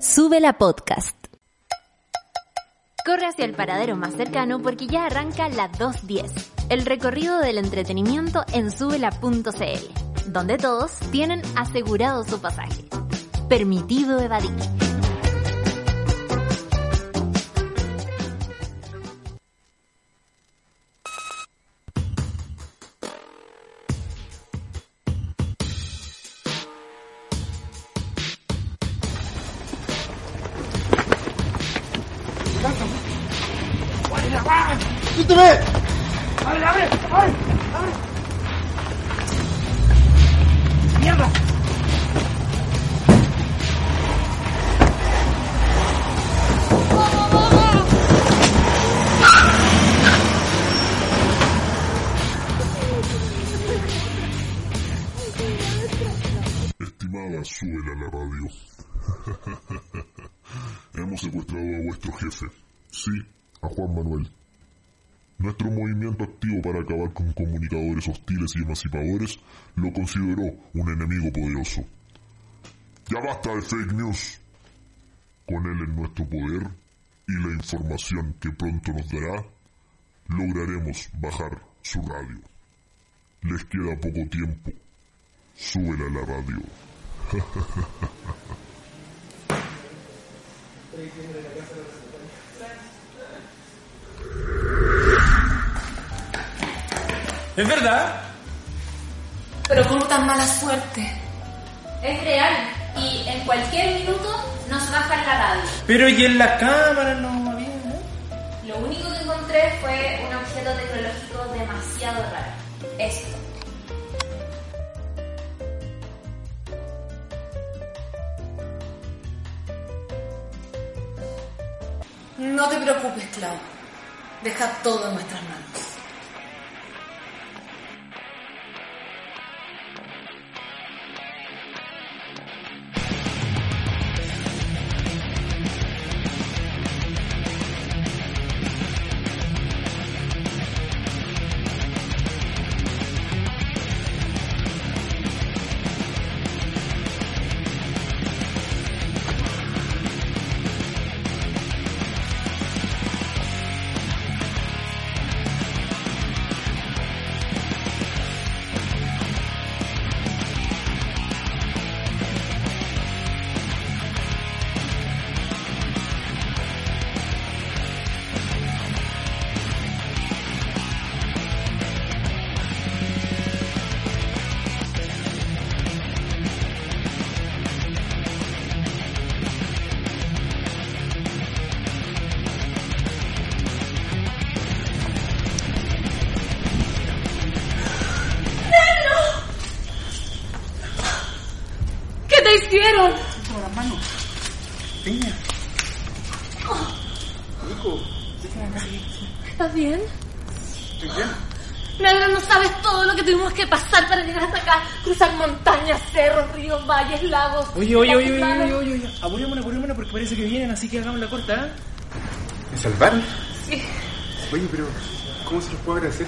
Sube la podcast. Corre hacia el paradero más cercano porque ya arranca la 210, el recorrido del entretenimiento en subela.cl, donde todos tienen asegurado su pasaje. Permitido evadir. Hostiles y emancipadores lo consideró un enemigo poderoso. Ya basta de fake news. Con él en nuestro poder y la información que pronto nos dará, lograremos bajar su radio. Les queda poco tiempo. Súbela a la radio. ¿Es verdad? Pero con tan mala suerte. Es real y en cualquier minuto nos bajan la radio. Pero y en la cámara no había, ¿no? Lo único que encontré fue un objeto tecnológico demasiado raro. Esto. No te preocupes, Clau. Deja todo en nuestras manos. Hicieron? Con las manos. Peña. Nico. ¿Estás bien? ¿Estoy bien? Negro, no sabes todo lo que tuvimos que pasar para llegar hasta acá. Cruzar montañas, cerros, ríos, valles, lagos. Oye, oye, oye, oye, oye, oye, oye. Apurémonos, apurémonos porque parece que vienen, así que hagamos la corta, ¿eh? ¿Me salvaron? Sí. Oye, pero ¿cómo se los puedo agradecer?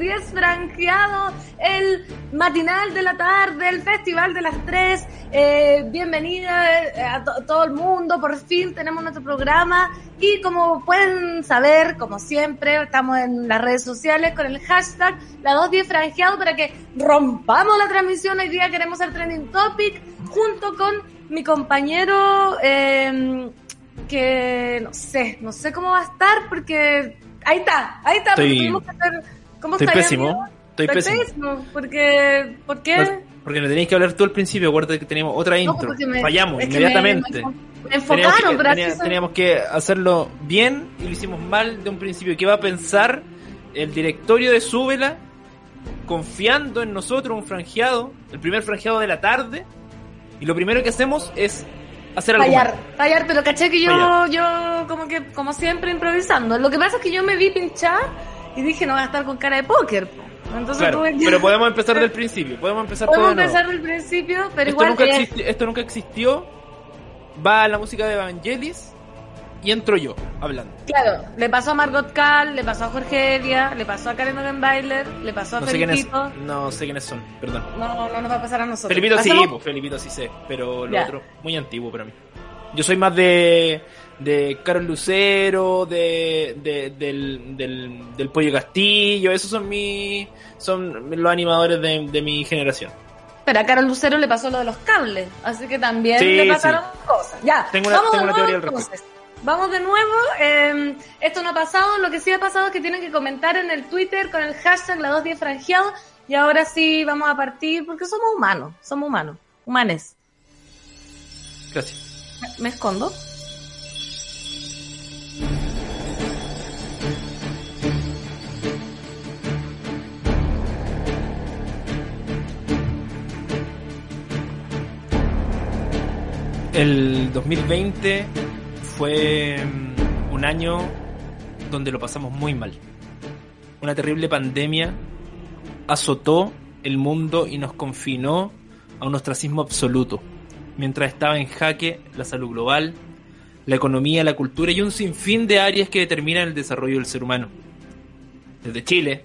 10 franqueado, el matinal de la tarde, el festival de las 3. Eh, bienvenida eh, a todo el mundo, por fin tenemos nuestro programa y como pueden saber, como siempre, estamos en las redes sociales con el hashtag la 210 franqueado para que rompamos la transmisión. Hoy día queremos hacer trending topic junto con mi compañero em, que no sé, no sé cómo va a estar porque ahí está, ahí está, porque tuvimos que hacer ¿Cómo Estoy pésimo. amigo? Estoy pésimo. porque ¿por qué? No, Porque no tenéis que hablar tú al principio, acuérdate que teníamos otra No, intro. porque me- Fallamos inmediatamente. Me, me Teníamos enfocaron, que, pero tenía- así soy. teníamos que hacerlo bien y lo hicimos mal de un principio. ¿Qué va a pensar el directorio de Súbela confiando en nosotros, un franjeado, el primer franjeado de la tarde? Y lo primero que hacemos es hacer algo fallar, mal. fallar, pero caché que yo, Fallar. yo como que, como siempre, improvisando. Lo que pasa es que yo me vi pinchar y dije, no voy a estar con cara de póker. Entonces Claro, tuve que- pero podemos empezar del principio. Podemos empezar todo Podemos de empezar del principio, pero esto, igual nunca es- esto nunca existió. Va la música de Evangelis y entro yo hablando. Claro, le pasó a Margot Cal, le pasó a Jorge Evia, le pasó a Karen Ogenbailer, le pasó a No sé, Felipito. no sé quiénes son, perdón. No, no nos va a pasar a nosotros. Felipito sí, pues, Felipito sí sé, pero lo Ya. otro, muy antiguo para mí. Yo soy más de, de Carol Lucero, de, de- del, del, del Pollo Castillo, esos son mis, son los animadores de, de mi generación. Pero a Carol Lucero le pasó lo de los cables, así que también Sí, le pasaron sí. cosas. Ya, Tengo una- vamos tengo de una nuevo teoría al entonces. Vamos de nuevo. eh, esto no ha pasado. Lo que sí ha pasado es que tienen que comentar en el Twitter con el hashtag la 210 franjeado. Y ahora sí vamos a partir porque somos humanos. Somos humanos. Humanes. Gracias. ¿Me- ¿Me escondo? El 2020 fue mm, un año donde lo pasamos muy mal. Una terrible pandemia azotó el mundo y nos confinó a un ostracismo absoluto, mientras estaba en jaque la salud global, la economía, la cultura y un sinfín de áreas que determinan el desarrollo del ser humano. Desde Chile,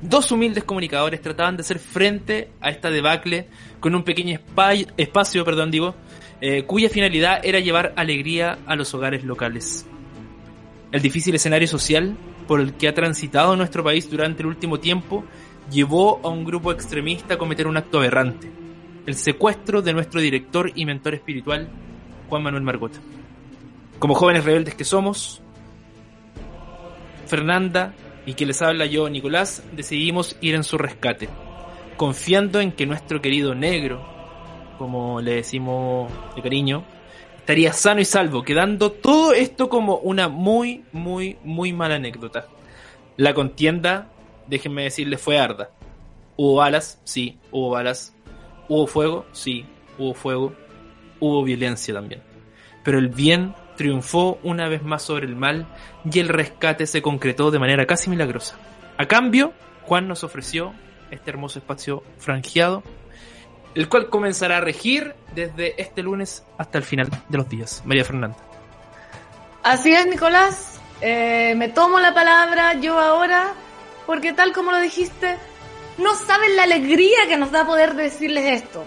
dos humildes comunicadores trataban de hacer frente a esta debacle con un pequeño espa- espacio, perdón, digo, eh, cuya finalidad era llevar alegría a los hogares locales. El difícil escenario social por el que ha transitado nuestro país durante el último tiempo llevó a un grupo extremista a cometer un acto aberrante, el secuestro de nuestro director y mentor espiritual, Juan Manuel Margot. Como jóvenes rebeldes que somos, Fernanda y que les habla yo, Nicolás, decidimos ir en su rescate, confiando en que nuestro querido negro, como le decimos de cariño, estaría sano y salvo, quedando todo esto como una muy, muy, muy mala anécdota. La contienda, déjenme decirles, fue arda. Hubo balas, sí, hubo balas. Hubo fuego, sí, hubo fuego. Hubo violencia también. Pero el bien triunfó una vez más sobre el mal y el rescate se concretó de manera casi milagrosa. A cambio, Juan nos ofreció este hermoso espacio franjeado, el cual comenzará a regir desde este lunes hasta el final de los días. María Fernanda. Así es, Nicolás. Eh, me tomo la palabra yo ahora, porque tal como lo dijiste, no saben la alegría que nos da poder decirles esto.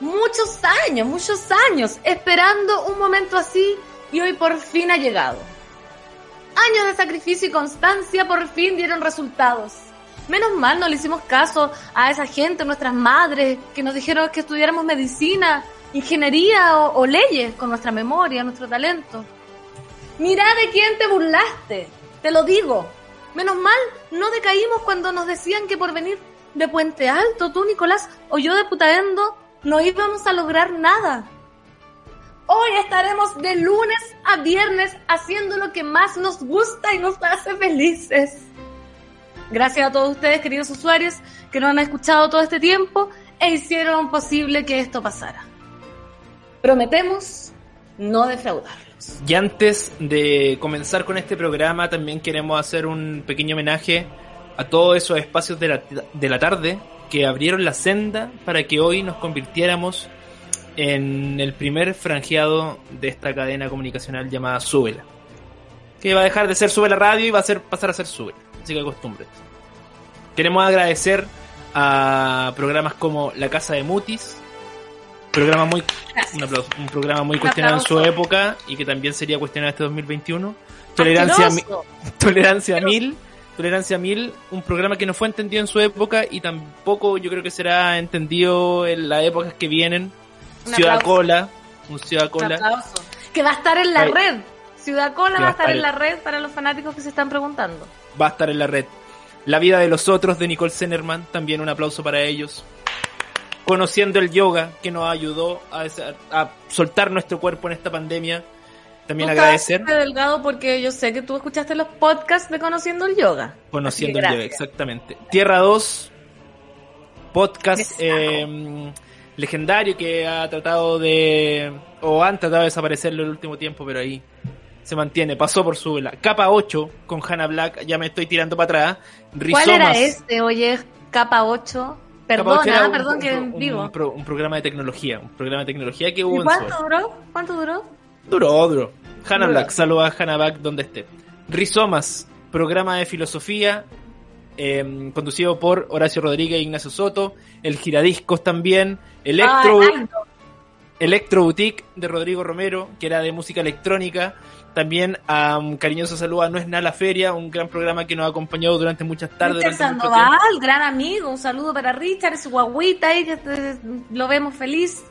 Muchos años, muchos años esperando un momento así y hoy por fin ha llegado. Años de sacrificio y constancia por fin dieron resultados. Menos mal no le hicimos caso a esa gente, nuestras madres, que nos dijeron que estudiáramos medicina, ingeniería o, o leyes con nuestra memoria, nuestro talento. Mira de quién te burlaste, te lo digo. Menos mal, no decaímos cuando nos decían que por venir de Puente Alto, tú, Nicolás, o yo de Putaendo, no íbamos a lograr nada. Hoy estaremos de lunes a viernes haciendo lo que más nos gusta y nos hace felices. Gracias a todos ustedes, queridos usuarios, que nos han escuchado todo este tiempo e hicieron posible que esto pasara. Prometemos no defraudarlos. Y antes de comenzar con este programa, también queremos hacer un pequeño homenaje a todos esos espacios de la, de la tarde que abrieron la senda para que hoy nos convirtiéramos en el primer franjeado de esta cadena comunicacional llamada Súbela. Que va a dejar de ser Súbela Radio y va a ser, pasar a ser Súbela. Así que acostumbre. Queremos agradecer a programas como La Casa de Mutis, programa muy, un, aplauso, un programa muy cuestionado en su época y que también sería cuestionado este 2021. Tolerancia, mi-. Tolerancia Mil. Tolerancia Mil, un programa que no fue entendido en su época y tampoco yo creo que será entendido en las épocas que vienen. Un Ciudad aplauso. Cola, un Ciudad Cola. Que va a estar en la Ay. red. Ciudad Cola va a estar en la red para los fanáticos que se están preguntando. va a estar en la red. La vida de los otros de Nicole Zenerman, también un aplauso para ellos. Conociendo el yoga que nos ayudó a, soltar nuestro cuerpo en esta pandemia. También agradecer. delgado porque yo sé que tú escuchaste los podcasts de Conociendo el Yoga. Conociendo el yoga, gracias. exactamente. Tierra 2, podcast eh, legendario que ha tratado de. o han tratado de desaparecerlo en el último tiempo, pero ahí se mantiene. Pasó por su vela. Capa 8 con Hannah Black, ya me estoy tirando para atrás. ¿Cuál era Rizomas. este? Oye, capa 8. Capa 8 era Perdona, un- perdón un- que un, digo. un pro- un programa de tecnología, un programa de tecnología que hubo ¿Y en cuánto duró? ¿Cuánto duró? Duró, duró. Hannah Duró. Black, saluda a Hannah Black donde esté. Rizomas, programa de filosofía, eh, conducido por Horacio Rodríguez e Ignacio Soto. El Giradiscos también. Electro, Ah. Electro Boutique de Rodrigo Romero, que era de música electrónica. También a un cariñoso saludo a No es nada la feria, un gran programa que nos ha acompañado durante muchas tardes. Richard Sandoval, gran amigo. Un saludo para Richard, su guaguita ahí, que eh, lo vemos feliz.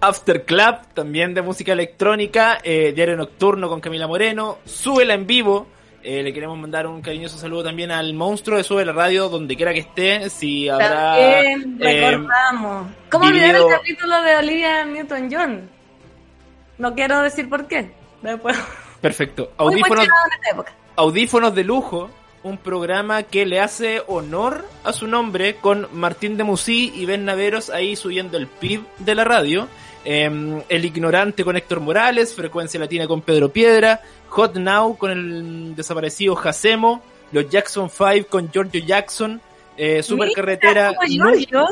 After Club, también de música electrónica, eh, Diario Nocturno con Camila Moreno, Súbela en vivo, eh, le queremos mandar un cariñoso saludo también al monstruo de Sube la Radio, donde quiera que esté, si habrá... También eh, recordamos. ¿Cómo olvidar vivido- el capítulo de Olivia Newton-John? No quiero decir por qué. Después. perfecto, audífonos, audífonos de lujo, un programa que le hace honor a su nombre con Martín de Musí y Ben Naveros ahí subiendo el PIB de la radio. Eh, el Ignorante con Héctor Morales, Frecuencia Latina con Pedro Piedra, Hot Now con el desaparecido Jacemo, los Jackson 5 con Giorgio Jackson, eh, Supercarretera. Giorgio.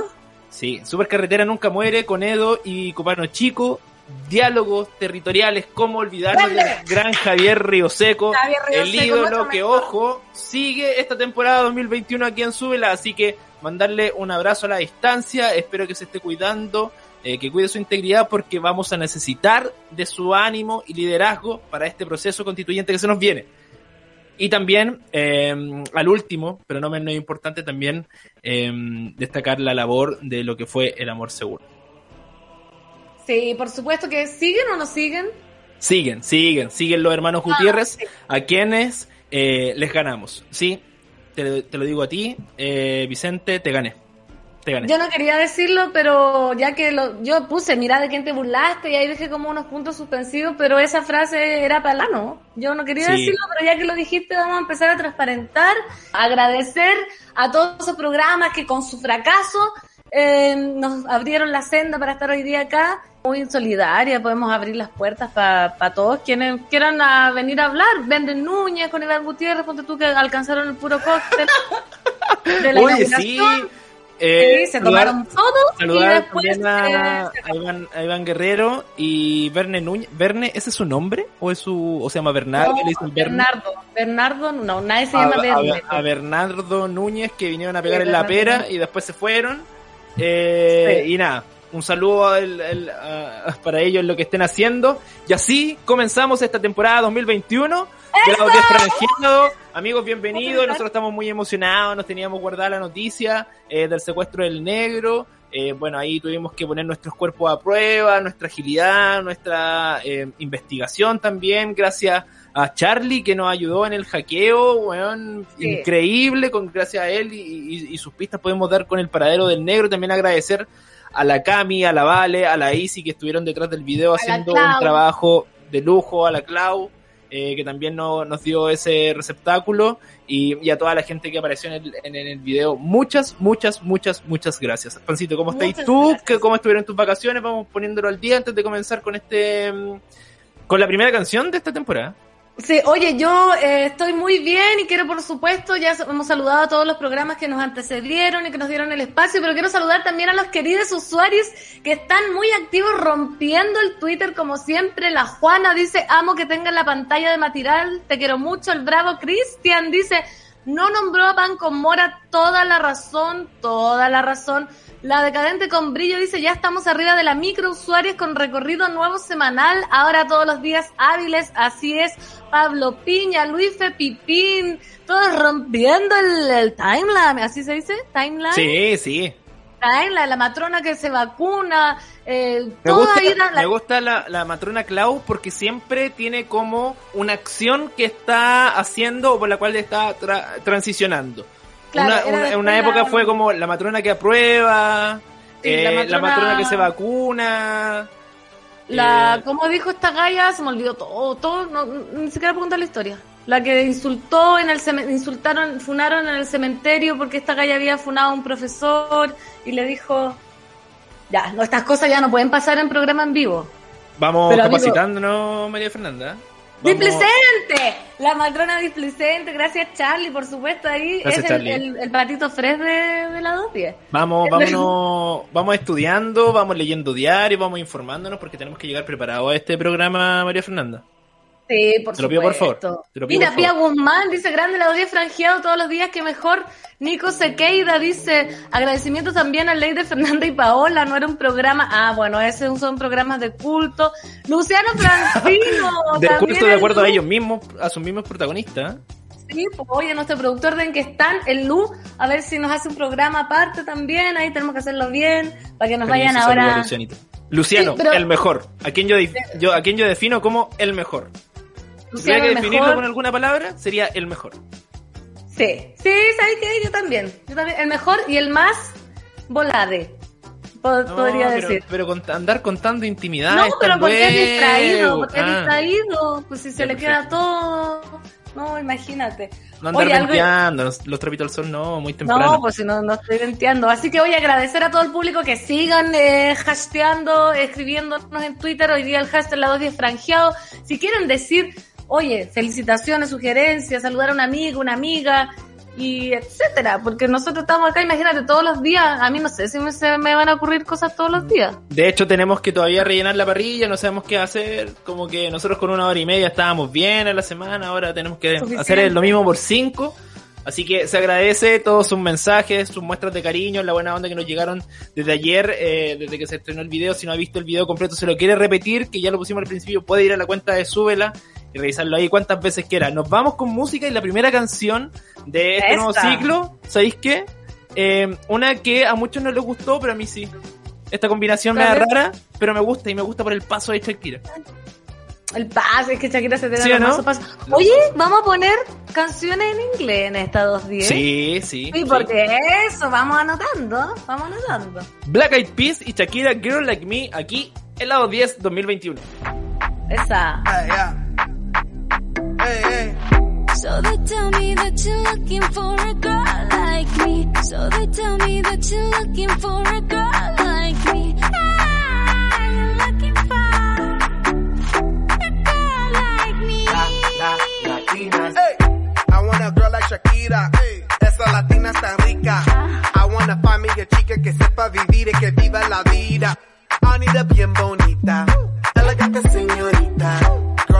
Sí, Supercarretera Nunca Muere con Edo y Copano Chico. Diálogos territoriales, cómo olvidarnos del gran Javier Ríoseco, Javier el ídolo que, ojo, sigue esta temporada 2021 aquí en Súbela, así que mandarle un abrazo a la distancia, espero que se esté cuidando, eh, que cuide su integridad porque vamos a necesitar de su ánimo y liderazgo para este proceso constituyente que se nos viene. Y también, eh, al último, pero no menos importante, también eh, destacar la labor de lo que fue el amor seguro. Sí, por supuesto que siguen o no siguen. Siguen, siguen, siguen los hermanos Gutiérrez, a quienes eh, les ganamos. Sí, te, te lo digo a ti, Vicente, te gané. Yo no quería decirlo, pero ya que lo, yo puse, mira de quién te burlaste y ahí dejé como unos puntos suspensivos, pero esa frase era para la no. Yo no quería Sí. decirlo, pero ya que lo dijiste, vamos a empezar a transparentar, agradecer a todos esos programas que con su fracaso eh, nos abrieron la senda para estar hoy día acá. Muy solidaria, podemos abrir las puertas para todos quienes quieran a venir a hablar. Venden Núñez con Iván Gutiérrez, ponte tú que alcanzaron el puro cóctel de la Oye, sí. Eh, Sí, se saludar- tomaron y Saludar después también a, eh, a Iván, a Iván Guerrero y Verne Núñez. ¿Verne, ese es su nombre? ¿O es su, o se llama Bernardo? no? Bernardo, Bernardo, no, nadie se a, llama Verne. a Bernardo Núñez que vinieron a pegar Sí, en la pera Núñez. y después se fueron. Eh, Sí. Y nada, un saludo al- al- a- para ellos lo que estén haciendo. Y así comenzamos esta temporada 2021 de la Audiencia Franjeado. Amigos, bienvenidos. Nosotros estamos muy emocionados. Nos teníamos guardada la noticia eh, del secuestro del negro. Eh, bueno, ahí tuvimos que poner nuestros cuerpos a prueba, nuestra agilidad, nuestra eh, investigación también, gracias a Charlie que nos ayudó en el hackeo, weón, Sí. increíble, con gracias a él y, y- y sus pistas podemos dar con el paradero del negro. También agradecer a la Cami, a la Vale, a la Isi que estuvieron detrás del video haciendo un trabajo de lujo, a la Clau. Eh, que también no- nos dio ese receptáculo, y, y a toda la gente que apareció en el, en el video. Muchas, muchas, muchas, muchas gracias. Pancito, ¿cómo Muchas tú? gracias. ¿Qué- ¿Cómo estuvieron tus vacaciones? Vamos poniéndolo al día antes de comenzar con este... mm, Con la primera canción de esta temporada. Sí, oye, yo eh, estoy muy bien y quiero, por supuesto, ya hemos saludado a todos los programas que nos antecedieron y que nos dieron el espacio, pero quiero saludar también a los queridos usuarios que están muy activos rompiendo el Twitter como siempre. La Juana dice, amo que tengan la pantalla de Matiral, te quiero mucho. El bravo Cristian dice, no nombró a Pan Mora, toda la razón, toda la razón. La decadente con brillo dice, ya estamos arriba de la micro usuarios con recorrido nuevo semanal, ahora todos los días hábiles, así es. Pablo Piña, Luife Pipín, todos rompiendo el timeline, ¿así se dice? Timeline. Sí, sí. La matrona que se vacuna, eh, Me toda gusta, la- la- me gusta la, la matrona Clau porque siempre tiene como una acción que está haciendo o por la cual está tra- transicionando. Claro, una, época fue como la matrona que aprueba, Sí, eh, la la, matrona- que se vacuna. La, eh, como dijo esta galla, se me olvidó todo, todo, no, ni siquiera preguntar la historia. La que insultó en el insultaron, funaron en el cementerio porque esta galla había funado a un profesor y le dijo, ya, no, estas cosas ya no pueden pasar en programa en vivo. vamos Pero, amigo- capacitándonos, María Fernanda. Vamos- ¡Displicente! La matrona displicente, gracias Charlie, por supuesto, ahí Gracias, es el, Charlie. el- el patito fres de, de la 210. Vamos, vámonos, vamos estudiando, vamos leyendo diario, vamos informándonos porque tenemos que llegar preparados a este programa, María Fernanda. Sí, por Te lo pido, por favor. Te lo pido, Mira, por favor. Guzmán dice, grande la 210 franjeado todos los días, que mejor. Nico Sequeida dice, agradecimiento también a Ley de Fernanda y Paola, no era un programa, ah, bueno, ese son programas de culto. Luciano Francino. De culto de acuerdo a ellos mismos, a sus mismos protagonistas. Sí, pues oye, nuestro productor de En que están, el Lu, a ver si nos hace un programa aparte también, ahí tenemos que hacerlo bien, para que nos vayan Permiso, ahora. Lucianito. Luciano, Sí, pero- el mejor. ¿A quien yo, yo, a quien yo defino como el mejor. Si Luciano, tuviera que definirlo mejor. con alguna palabra, sería el mejor. Sí, sí, ¿sabes qué? Yo también. Yo también. El mejor y el más volade. No, podría pero, decir. pero con- andar contando intimidad. No, es pero porque es distraído, porque es Ah, distraído. Pues si se le queda todo. No, imagínate. No andar Oye, algo- venteando, los, los trapitos al sol no, muy temprano. No, pues si no, no estoy venteando. Así que voy a agradecer a todo el público que sigan eh, hashtagueando, escribiéndonos en Twitter. Hoy día el hashtag la 210 franjeado. Si quieren decir, oye, felicitaciones, sugerencias, saludar a un amigo, una amiga, y etcétera. Porque nosotros estamos acá, imagínate, todos los días. A mí no sé si me, se me van a ocurrir cosas todos los días. De hecho, tenemos que todavía rellenar la parrilla, no sabemos qué hacer. Como que nosotros con una hora y media estábamos bien a la semana, ahora tenemos que Suficiente. hacer lo mismo por cinco. Así que se agradece todos sus mensajes, sus muestras de cariño, la buena onda que nos llegaron desde ayer, eh, desde que se estrenó el video. Si no ha visto el video completo, se lo quiere repetir, que ya lo pusimos al principio, puede ir a la cuenta de Súbela y revisarlo ahí cuantas veces quiera. Nos vamos con música y la primera canción de este nuevo ciclo, ¿sabéis qué? Eh, una que a muchos no les gustó, pero a mí sí. Esta combinación me da rara, pero me gusta y me gusta por el paso de Shakira. El paso, es que Shakira se te da ¿Sí no? paso. Oye, vamos a poner canciones en inglés en esta 210. Sí, sí. Sí, sí. porque eso, vamos anotando, vamos anotando. Black Eyed Peas y Shakira Girl Like Me aquí en lado 10 2021. Esa. So they tell me that you're looking for a girl like me. So they tell me that you're looking for a girl like me. Ah, you're looking for a girl like me. Hey, I want a girl like Shakira. Esa latina es tan rica. I want a find me a chica que sepa vivir y que viva la vida. I need a bien bonita, elegante señorita.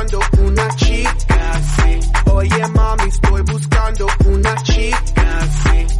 buscando una chica, sí. Oye mami, estoy buscando una chica, sí.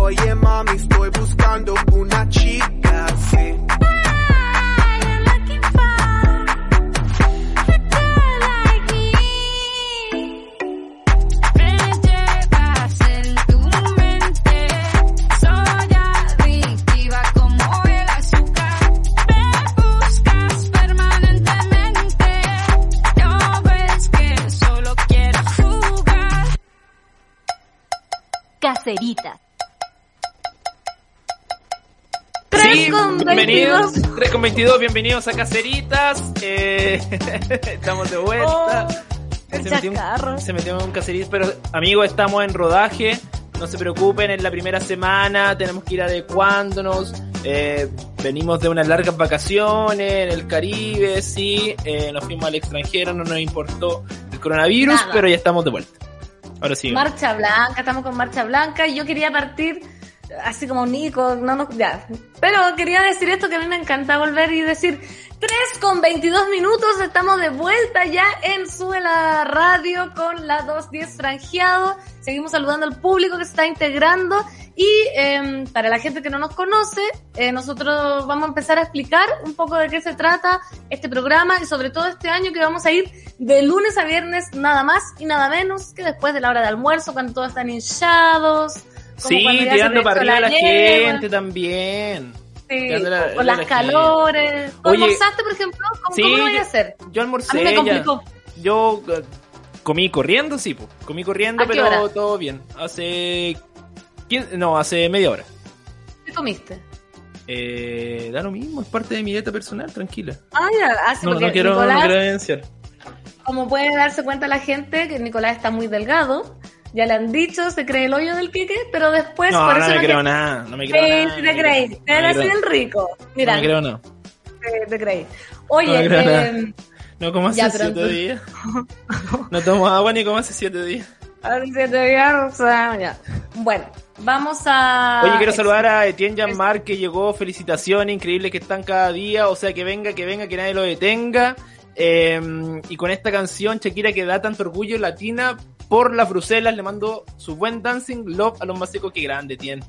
oye mami estoy buscando una chica sí. Ah, I'm looking for a girl like me. Llevas en tu mente, soy adictiva como el azúcar. Me buscas permanentemente. Yo ves que solo quiero jugar. Cacerita. 3 sí, con bienvenidos. con 22, bienvenidos a Caceritas. Eh, estamos de vuelta. Oh, se, metió un, se, metió un, cacerito, pero amigos, estamos en rodaje. No se preocupen, es la primera semana, tenemos que ir adecuándonos. Eh, venimos de unas largas vacaciones en el Caribe, sí. Eh, nos fuimos al extranjero, no nos importó el coronavirus, pero ya estamos de vuelta. Ahora sí. Marcha blanca, estamos con marcha blanca. Y yo quería partir así como Nico, no nos, ya. Pero quería decir esto que a mí me encanta volver y decir 3 con 22 minutos, estamos de vuelta ya en Sube la Radio con la 210 franjeado. Seguimos saludando al público que se está integrando y eh, para la gente que no nos conoce, eh, nosotros vamos a empezar a explicar un poco de qué se trata este programa y sobre todo este año que vamos a ir de lunes a viernes nada más y nada menos que después de la hora de almuerzo cuando todos están hinchados. Como Sí, tirando para arriba a la gente también. Sí, la- la las calores. ¿Tú Oye, almorzaste, por ejemplo? ¿Cómo, sí, cómo lo voy a hacer? Yo A almorcé mí me ya. complicó. Yo eh, comí corriendo, sí, po. comí corriendo, ¿A pero hora? todo bien. Hace 15 no, hace media hora. ¿Qué comiste? Eh, da lo mismo, es parte de mi dieta personal, tranquila. Ah, ya, ah, sí, No, no quiero, no Nicolás, quiero evidenciar. como puede darse cuenta la gente, que Nicolás está muy delgado. Ya le han dicho, se cree el hoyo del Quique, pero después No, por no eso me no creo te- nada, no me creo Sí, nada. sí no te creí. no creo- el rico. Mira, No me creo nada. te, te creí. Oye, No eh, No como hace Ya, siete días. No tomo agua ni como hace siete días. hace siete días, o sea, ya. Bueno, vamos a... Oye, quiero saludar a Etienne Janmar que llegó. Felicitaciones, increíble que están cada día. O sea, que venga, que venga, que nadie lo detenga. Eh, y con esta canción, Shakira, que da tanto orgullo latina por las Bruselas, le mando su buen dancing love a los más secos. Que grande, Etienne.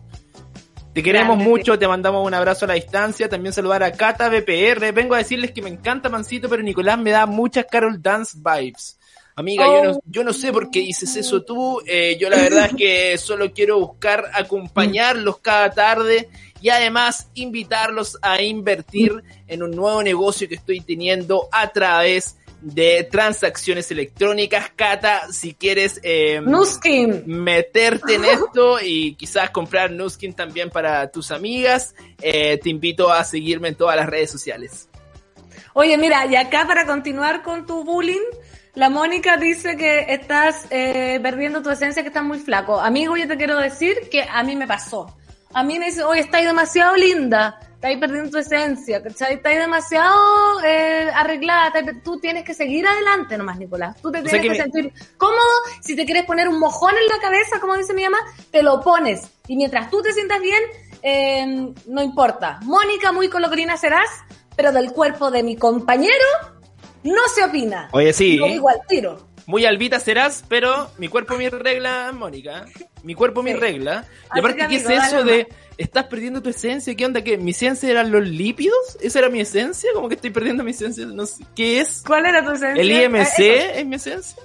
Te queremos Grande, mucho, te mandamos un abrazo a la distancia. También saludar a Cata BPR. Vengo a decirles que me encanta Mancito, pero Nicolás me da muchas Carol Dance vibes. Amiga, yo, no, Oh. yo no sé por qué dices eso tú. eh, yo la verdad es que solo quiero buscar acompañarlos cada tarde y además invitarlos a invertir en un nuevo negocio que estoy teniendo a través de transacciones electrónicas. Cata, si quieres eh, meterte en esto y quizás comprar Nuskin también para tus amigas, eh, te invito a seguirme en todas las redes sociales. Oye, mira, y acá para continuar con tu bullying, la Mónica dice que estás eh, perdiendo tu esencia, que estás muy flaco. Amigo, yo te quiero decir que a mí me pasó. A mí me dice, oye, estáis demasiado linda, estáis perdiendo tu esencia, ¿cachai? Estáis demasiado eh, arreglada, estáis- tú tienes que seguir adelante nomás, Nicolás. Tú te tienes que que, me- sentir cómodo, si te quieres poner un mojón en la cabeza, como dice mi mamá, te lo pones. Y mientras tú te sientas bien, eh, no importa. Mónica, muy colocorina serás, pero del cuerpo de mi compañero no se opina. Oye, sí. Lo digo al tiro. Muy albita serás, pero mi cuerpo, mi regla, Mónica. Mi cuerpo, mi regla. Y aparte, que, ¿qué es eso de estás perdiendo tu esencia? ¿Qué onda? ¿Qué? ¿Mi esencia eran los lípidos? ¿Esa era mi esencia? ¿Cómo que estoy perdiendo mi esencia? No sé. ¿Qué es? ¿Cuál era tu esencia? ¿El Ah, IMC es mi esencia?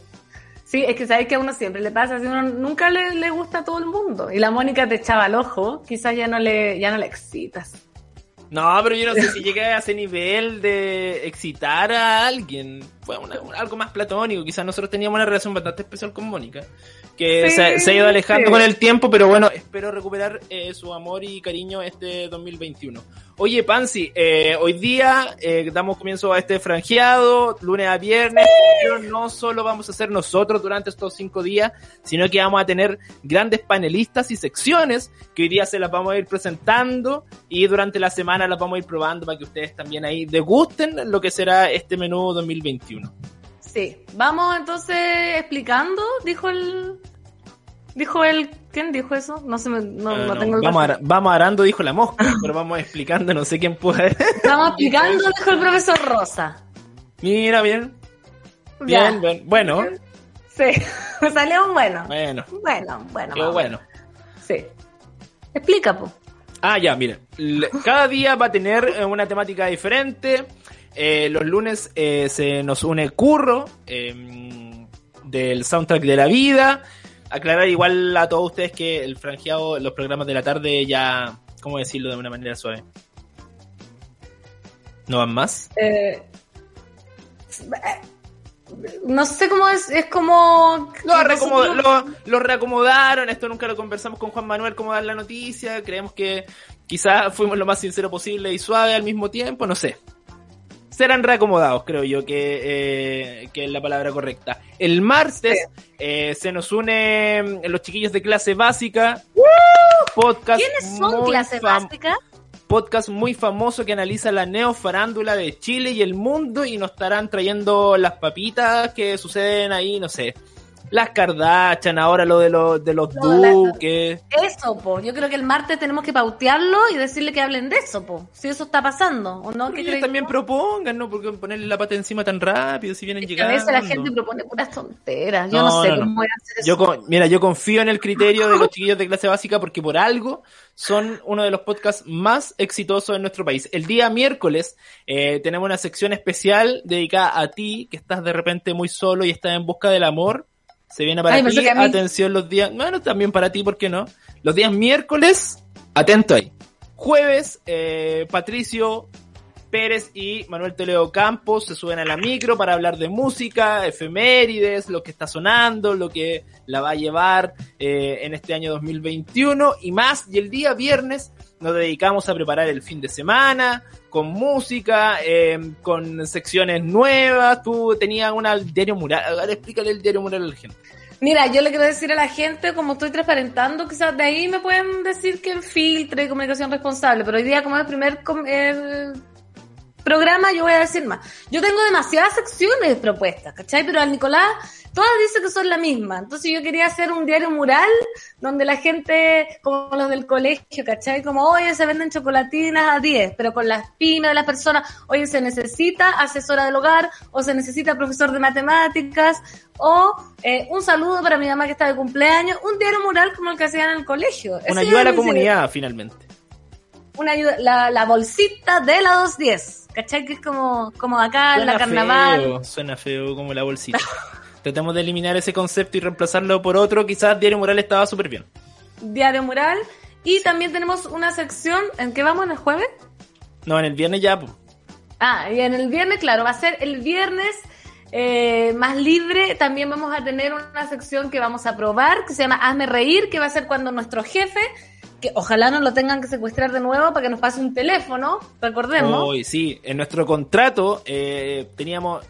Sí, es que sabes que a uno siempre le pasa, si uno nunca le, le gusta a todo el mundo. Y la Mónica te echaba al ojo, quizás ya no le, ya no le excitas. No, pero yo no sé si llegué a ese nivel de excitar a alguien. Fue una- algo más platónico. Quizás nosotros teníamos una relación bastante especial con Mónica. Que Sí, se, se ha ido alejando sí. con el tiempo, pero bueno, espero recuperar eh, su amor y cariño este 2021. Oye, Pansy, eh, hoy día eh, damos comienzo a este franjeado, lunes a viernes, pero no solo vamos a ser nosotros durante estos cinco días, sino que vamos a tener grandes panelistas y secciones que hoy día se las vamos a ir presentando y durante la semana las vamos a ir probando para que ustedes también ahí degusten lo que será este menú 2021. Sí, vamos entonces explicando, dijo el... Dijo el... ¿Quién dijo eso? No sé, no, no no, tengo el vamos, vamos arando, dijo la mosca, pero vamos explicando, no sé quién puede. Estamos explicando, dijo el profesor Rosa. Mira, bien. Ya. Bien, bien. Bueno, Sí, me salió un bueno. bueno, Bueno, bueno. quedó bueno. Sí. Explica, po. Ah, ya, mira. Cada día va a tener eh, una temática diferente. Eh, los lunes eh, se nos une Curro eh, del soundtrack de la vida. Aclarar igual a todos ustedes que el franjeado, los programas de la tarde ya, ¿cómo decirlo de una manera suave? ¿No van más? Eh, no sé cómo es, es como... Lo reacomodaron, esto nunca lo conversamos con Juan Manuel cómo dar la noticia, creemos que quizás fuimos lo más sincero posible y suave al mismo tiempo, no sé. Serán reacomodados, creo yo, que, eh, que es la palabra correcta. El martes eh, se nos unen los chiquillos de clase básica. Podcast ¿Quiénes son clase básica? podcast muy famoso que analiza la neofarándula de Chile y el mundo y nos estarán trayendo las papitas que suceden ahí, no sé. Las Kardashian, ahora lo de los, de los No, duques. Eso, po. Yo creo que el martes tenemos que pautearlo y decirle que hablen de eso, po. Si eso está pasando, ¿o no? Pero ¿Qué ellos crees también propongan, ¿no? Porque ponerle la pata encima tan rápido si vienen Que a llegando. veces la gente propone puras tonteras. Yo no, No, sé no. cómo voy a hacer eso. Yo con- mira, yo confío en el criterio de los chiquillos de clase básica porque por algo son uno de los podcasts más exitosos en nuestro país. El día miércoles eh, tenemos una sección especial dedicada a ti, que estás de repente muy solo y estás en busca del amor. Se viene para Ay, ti, mí. atención los días, bueno, también para ti, ¿por qué no? Los días miércoles, atento ahí. Jueves, eh, Patricio Pérez y Manuel Toledo Campos se suben a la micro para hablar de música, efemérides, lo que está sonando, lo que la va a llevar eh, en este año 2021 y más. Y el día viernes nos dedicamos a preparar el fin de semana con música, eh, con secciones nuevas. Tú tenías una diario mural. Ahora explícale el diario mural a la gente. Mira, yo le quiero decir a la gente, como estoy transparentando, quizás de ahí me pueden decir que filtre comunicación responsable, pero hoy día como es el primer programa, yo voy a decir más. Yo tengo demasiadas secciones propuestas, ¿cachai? Pero al Nicolás, todas dicen que son la misma. Entonces yo quería hacer un diario mural donde la gente, como los del colegio, ¿cachai? Como, oye, se venden chocolatinas a 10, pero con las pymes de las personas, oye, se necesita asesora del hogar, o se necesita profesor de matemáticas, o eh, un saludo para mi mamá que está de cumpleaños, un diario mural como el que hacían en el colegio. Una Ese ayuda a la comunidad, finalmente. Una ayuda, la, la bolsita de la 210, ¿cachai? Que es como, como acá en la carnaval. feo, suena feo como la bolsita. Tratemos de eliminar ese concepto y reemplazarlo por otro. Quizás Diario Mural estaba súper bien. Diario mural. Y también tenemos una sección, ¿en qué vamos en el jueves? No, en el viernes ya. Ah, y en el viernes, claro, va a ser el viernes eh, más libre. También vamos a tener una sección que vamos a probar, que se llama Hazme Reír, que va a ser cuando nuestro jefe, ojalá no lo tengan que secuestrar de nuevo para que nos pase un teléfono, recordemos. Hoy sí, en nuestro contrato eh, teníamos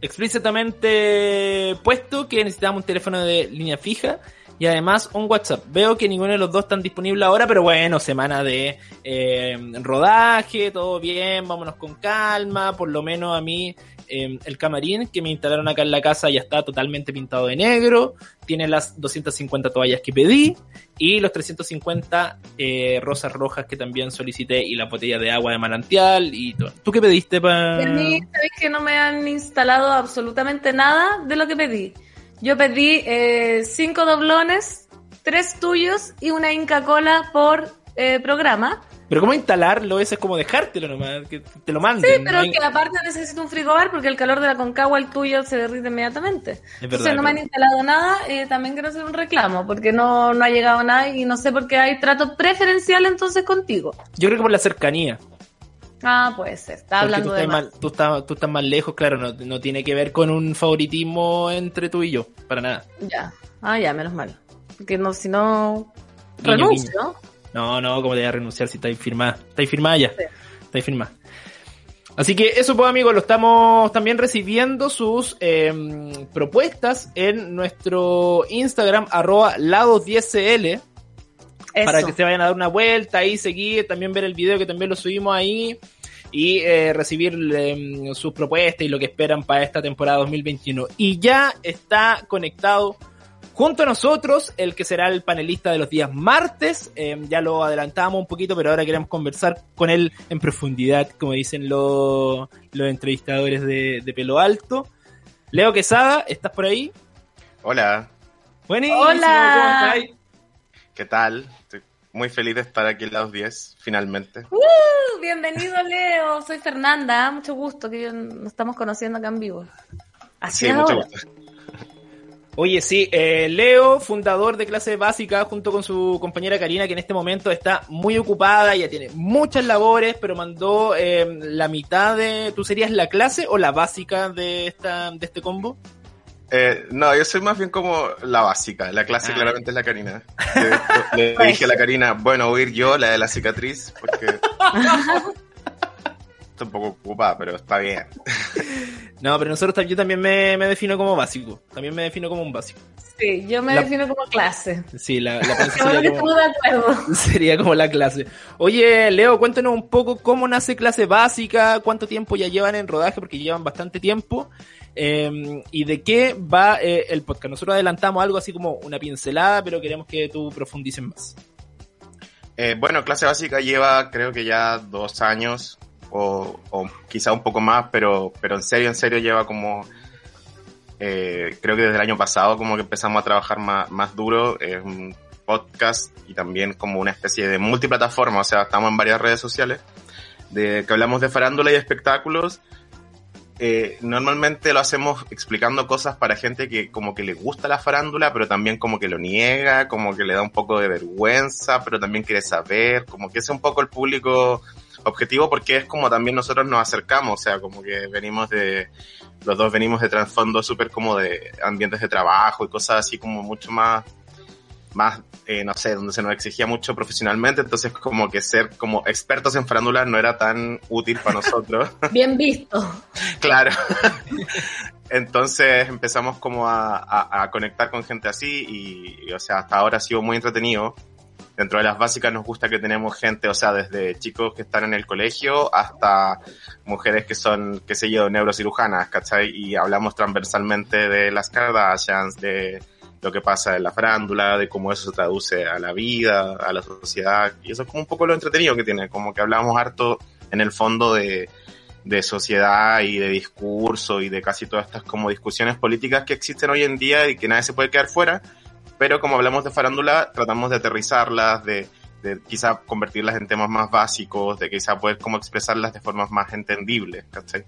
explícitamente puesto que necesitábamos un teléfono de línea fija y además un WhatsApp. Veo que ninguno de los dos están disponibles ahora, pero bueno, semana de eh, rodaje, todo bien, vámonos con calma, por lo menos a mí eh, el camarín que me instalaron acá en la casa ya está totalmente pintado de negro, tiene las 250 toallas que pedí y los 350 eh, rosas rojas que también solicité y la botella de agua de manantial y todo. ¿Tú qué pediste para...? Sabéis que no me han instalado absolutamente nada de lo que pedí. Yo pedí eh, cinco doblones, tres tuyos y una Inca Cola por eh, programa. Pero ¿cómo instalarlo? Eso es como dejártelo nomás, que te lo manden. Sí, pero no que aparte necesito un frigobar porque el calor de la concagua, el tuyo, se derrite inmediatamente. Entonces verdad, no me han instalado nada, eh, también quiero hacer un reclamo porque no, no ha llegado nada y no sé por qué hay trato preferencial entonces contigo. Yo creo que por la cercanía. Ah, puede ser, está Porque hablando tú de más. tú, estás, tú estás más lejos, claro, no, no tiene que ver con un favoritismo entre tú y yo, para nada. Ya, ah, ya, menos mal. Porque no, si no, renuncio. No, no, ¿cómo te voy a renunciar si estáis firmada? Estáis firmada ya. Estáis firmada. Así que eso, pues amigos, lo estamos también recibiendo sus eh, propuestas en nuestro Instagram, arroba lados10cl, para que se vayan a dar una vuelta ahí, seguir, también ver el video que también lo subimos ahí y eh, recibir eh, sus propuestas y lo que esperan para esta temporada 2021. Y ya está conectado junto a nosotros el que será el panelista de los días martes. Eh, ya lo adelantamos un poquito, pero ahora queremos conversar con él en profundidad, como dicen los, los entrevistadores de, de pelo alto. Leo Quesada, ¿estás por ahí? Hola, Buenísimo, Hola. ¿cómo estás? ¿qué tal? Estoy muy feliz de estar aquí en los 10, finalmente. Uh, bienvenido, Leo. Soy Fernanda. Mucho gusto que yo- nos estamos conociendo acá en vivo. Así Sí, mucho ahora. gusto. Oye, sí, eh, Leo, fundador de Clase Básica, junto con su compañera Karina, que en este momento está muy ocupada, ya tiene muchas labores, pero mandó eh, la mitad de... ¿Tú serías la clase o la básica de, esta, de este combo? Eh, no, yo soy más bien como la básica. La clase Ah. claramente es la Karina. Le, le dije a la Karina, bueno, voy a ir yo, la de la cicatriz, porque estoy un poco ocupada, pero está bien. No, pero nosotros yo también me, me defino como básico, también me defino como un básico. Sí, yo me La- defino como clase. Sí, la, la sería como- de acuerdo. Sería como la clase. Oye, Leo, cuéntanos un poco cómo nace clase básica, cuánto tiempo ya llevan en rodaje, porque llevan bastante tiempo, eh, y de qué va eh, el podcast. Nosotros adelantamos algo así como una pincelada, pero queremos que tú profundices más. Eh, bueno, clase básica lleva creo que ya dos años o, o quizá un poco más, pero, pero en serio, en serio lleva como, eh, creo que desde el año pasado como que empezamos a trabajar más, más duro. Es un podcast y también como una especie de multiplataforma, o sea, estamos en varias redes sociales de que hablamos de farándula y espectáculos. Eh, normalmente lo hacemos explicando cosas para gente que como que le gusta la farándula, pero también como que lo niega, como que le da un poco de vergüenza, pero también quiere saber, como que ese es un poco el público objetivo porque es como también nosotros nos acercamos, o sea, como que venimos de, los dos venimos de trasfondo súper como de ambientes de trabajo y cosas así como mucho más, más, eh, no sé, donde se nos exigía mucho profesionalmente, entonces como que ser como expertos en farándula no era tan útil para nosotros. Bien visto. Claro. Entonces empezamos como a, a- a conectar con gente así y, y, o sea, hasta ahora ha sido muy entretenido. Dentro de las básicas nos gusta que tenemos gente, o sea, desde chicos que están en el colegio hasta mujeres que son, qué sé yo, neurocirujanas, ¿cachai? Y hablamos transversalmente de las Kardashians, de lo que pasa en la farándula, de cómo eso se traduce a la vida, a la sociedad. Y eso es como un poco lo entretenido que tiene, como que hablamos harto en el fondo de, de sociedad y de discurso y de casi todas estas como discusiones políticas que existen hoy en día y que nadie se puede quedar fuera, pero como hablamos de farándula, tratamos de aterrizarlas, de, de quizá convertirlas en temas más básicos, de quizá poder como expresarlas de formas más entendibles, ¿cachai?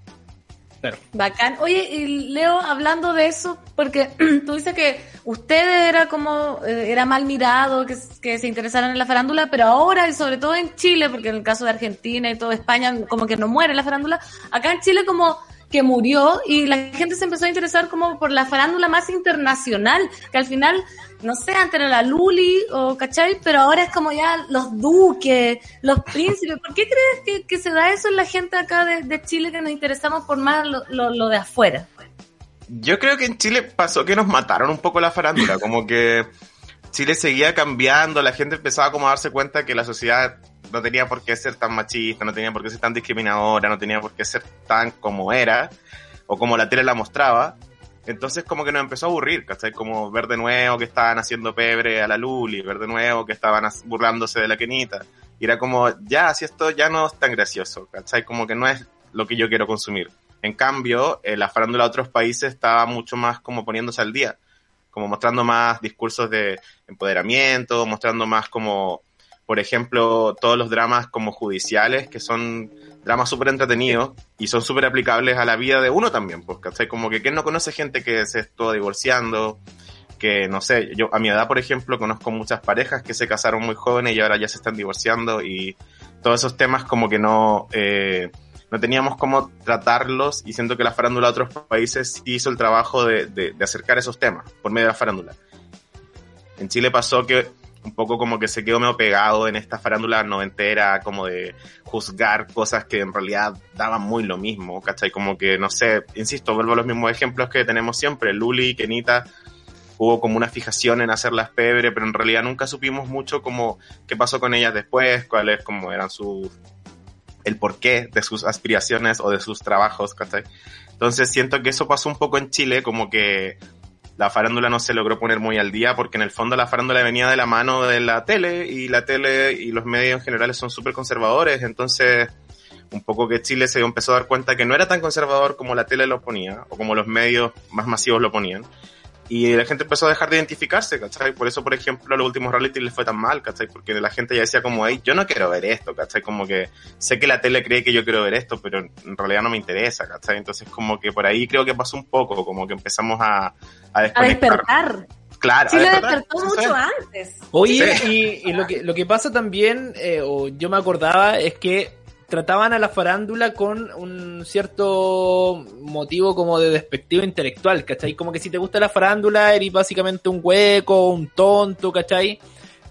Bacán. Oye, y Leo, hablando de eso, porque tú dices que ustedes era como, eh, era mal mirado que, que se interesaran en la farándula, pero ahora, y sobre todo en Chile, porque en el caso de Argentina y toda España, como que no muere la farándula, acá en Chile como que murió y la gente se empezó a interesar como por la farándula más internacional, que al final, no sé, antes era la Luli o ¿cachai? Pero ahora es como ya los duques, los príncipes. ¿Por qué crees que, se da eso en la gente acá de, Chile que nos interesamos por más lo, lo de afuera? Yo creo que en Chile pasó que nos mataron un poco la farándula, como que Chile seguía cambiando, la gente empezaba como a darse cuenta que la sociedad no tenía por qué ser tan machista, no tenía por qué ser tan discriminadora, no tenía por qué ser tan como era, o como la tele la mostraba. Entonces como que nos empezó a aburrir, ¿cachai? Como ver de nuevo que estaban haciendo pebre a la Luli, ver de nuevo que estaban burlándose de la Kenita. Y era como, ya, si esto ya no es tan gracioso, ¿cachai? Como que no es lo que yo quiero consumir. En cambio, eh, la farándula de otros países estaba mucho más como poniéndose al día, como mostrando más discursos de empoderamiento, mostrando más como, por ejemplo, todos los dramas como judiciales, que son dramas súper entretenidos y son súper aplicables a la vida de uno también, pues, ¿cachai? Como que ¿quién no conoce gente que se estuvo divorciando? Que, no sé, yo a mi edad, por ejemplo, conozco muchas parejas que se casaron muy jóvenes y ahora ya se están divorciando y todos esos temas como que no, eh, no teníamos cómo tratarlos y siento que la farándula de otros países hizo el trabajo de, de, de acercar esos temas por medio de la farándula. En Chile pasó que un poco como que se quedó medio pegado en esta farándula noventera, como de juzgar cosas que en realidad daban muy lo mismo, ¿cachai? Como que, no sé, insisto, vuelvo a los mismos ejemplos que tenemos siempre, Luli, Kenita, hubo como una fijación en hacerlas pebre, pero en realidad nunca supimos mucho como qué pasó con ellas después, cuáles como eran sus el porqué de sus aspiraciones o de sus trabajos, ¿cachai? Entonces siento que eso pasó un poco en Chile, como que la farándula no se logró poner muy al día porque en el fondo la farándula venía de la mano de la tele y la tele y los medios en general son súper conservadores, entonces un poco que Chile se empezó a dar cuenta que no era tan conservador como la tele lo ponía o como los medios más masivos lo ponían. Y la gente empezó a dejar de identificarse, ¿cachai? Por eso, por ejemplo, a los últimos reality les fue tan mal, ¿cachai? Porque la gente ya decía como, hey, yo no quiero ver esto, ¿cachai? Como que sé que la tele cree que yo quiero ver esto, pero en realidad no me interesa, ¿cachai? Entonces como que por ahí creo que pasó un poco, como que empezamos a, a A despertar. Claro, Chile despertar, despertó mucho es. antes. Oye, Sí. y, y lo, que, lo que pasa también, eh, o yo me acordaba, es que trataban a la farándula con un cierto motivo como de despectivo intelectual, ¿cachai? Como que si te gusta la farándula, eres básicamente un hueco, un tonto, ¿cachai?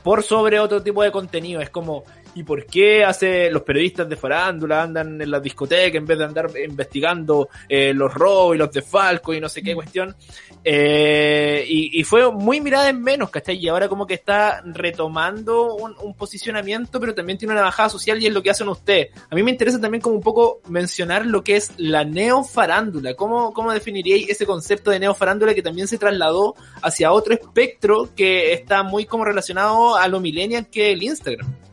Por sobre otro tipo de contenido. Es como, ¿y por qué hace los periodistas de farándula andan en las discotecas en vez de andar investigando eh, los robos y los desfalcos y no sé qué cuestión? Eh, y, y fue muy mirada en menos, ¿cachai? Y ahora como que está retomando un, un posicionamiento, pero también tiene una bajada social y es lo que hacen ustedes. A mí me interesa también como un poco mencionar lo que es la neofarándula. ¿Cómo, cómo definiríais ese concepto de neofarándula que también se trasladó hacia otro espectro que está muy como relacionado a lo millennial que el Instagram?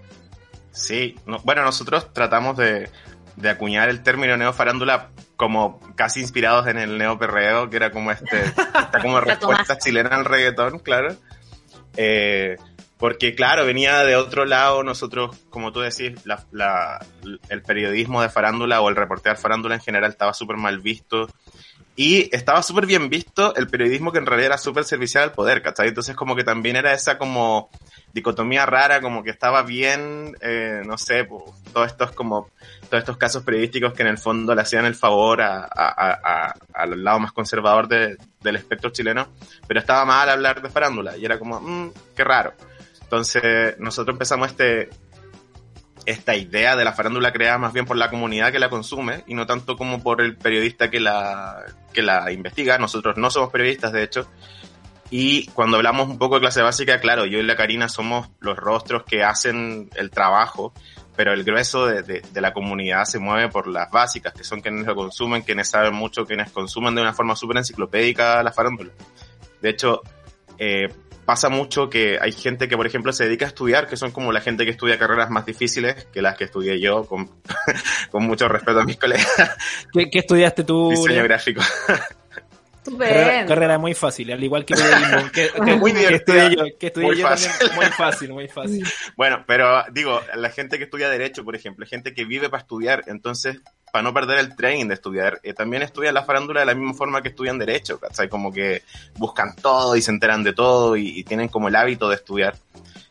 Sí, no- bueno, nosotros tratamos de, de acuñar el término neofarándula como casi inspirados en el neoperreo, que era como este, esta como respuesta chilena al reggaetón, claro. Eh, porque claro, venía de otro lado, nosotros, como tú decís, la, la- el periodismo de farándula o el reportear farándula en general estaba súper mal visto. Y estaba súper bien visto el periodismo que en realidad era súper servicial al poder, ¿cachai? Entonces como que también era esa como dicotomía rara, como que estaba bien, eh, no sé, pues, todos estos como, todos estos casos periodísticos que en el fondo le hacían el favor a, a, a- al lado más conservador de- del espectro chileno, pero estaba mal hablar de farándula y era como, mmm, qué raro. Entonces nosotros empezamos este, esta idea de la farándula creada más bien por la comunidad que la consume y no tanto como por el periodista que la, que la investiga. Nosotros no somos periodistas, de hecho. Y cuando hablamos un poco de clase básica, claro, yo y la Karina somos los rostros que hacen el trabajo, pero el grueso de, de- la comunidad se mueve por las básicas, que son quienes lo consumen, quienes saben mucho, quienes consumen de una forma súper enciclopédica la farándula. De hecho, eh, pasa mucho que hay gente que, por ejemplo, se dedica a estudiar, que son como la gente que estudia carreras más difíciles que las que estudié yo, con, con mucho respeto a mis colegas, ¿Qué, qué estudiaste tú? diseño gráfico. Carrera, muy fácil, al igual que periodismo, que, que- Muy que estudié yo, que estudié muy yo fácil. también, muy fácil, muy fácil. Bueno, pero digo, la gente que estudia Derecho, por ejemplo, gente que vive para estudiar, entonces, para no perder el tren de estudiar, eh, también estudian la farándula de la misma forma que estudian Derecho, ¿cachai? Como que buscan todo y se enteran de todo y, y tienen como el hábito de estudiar.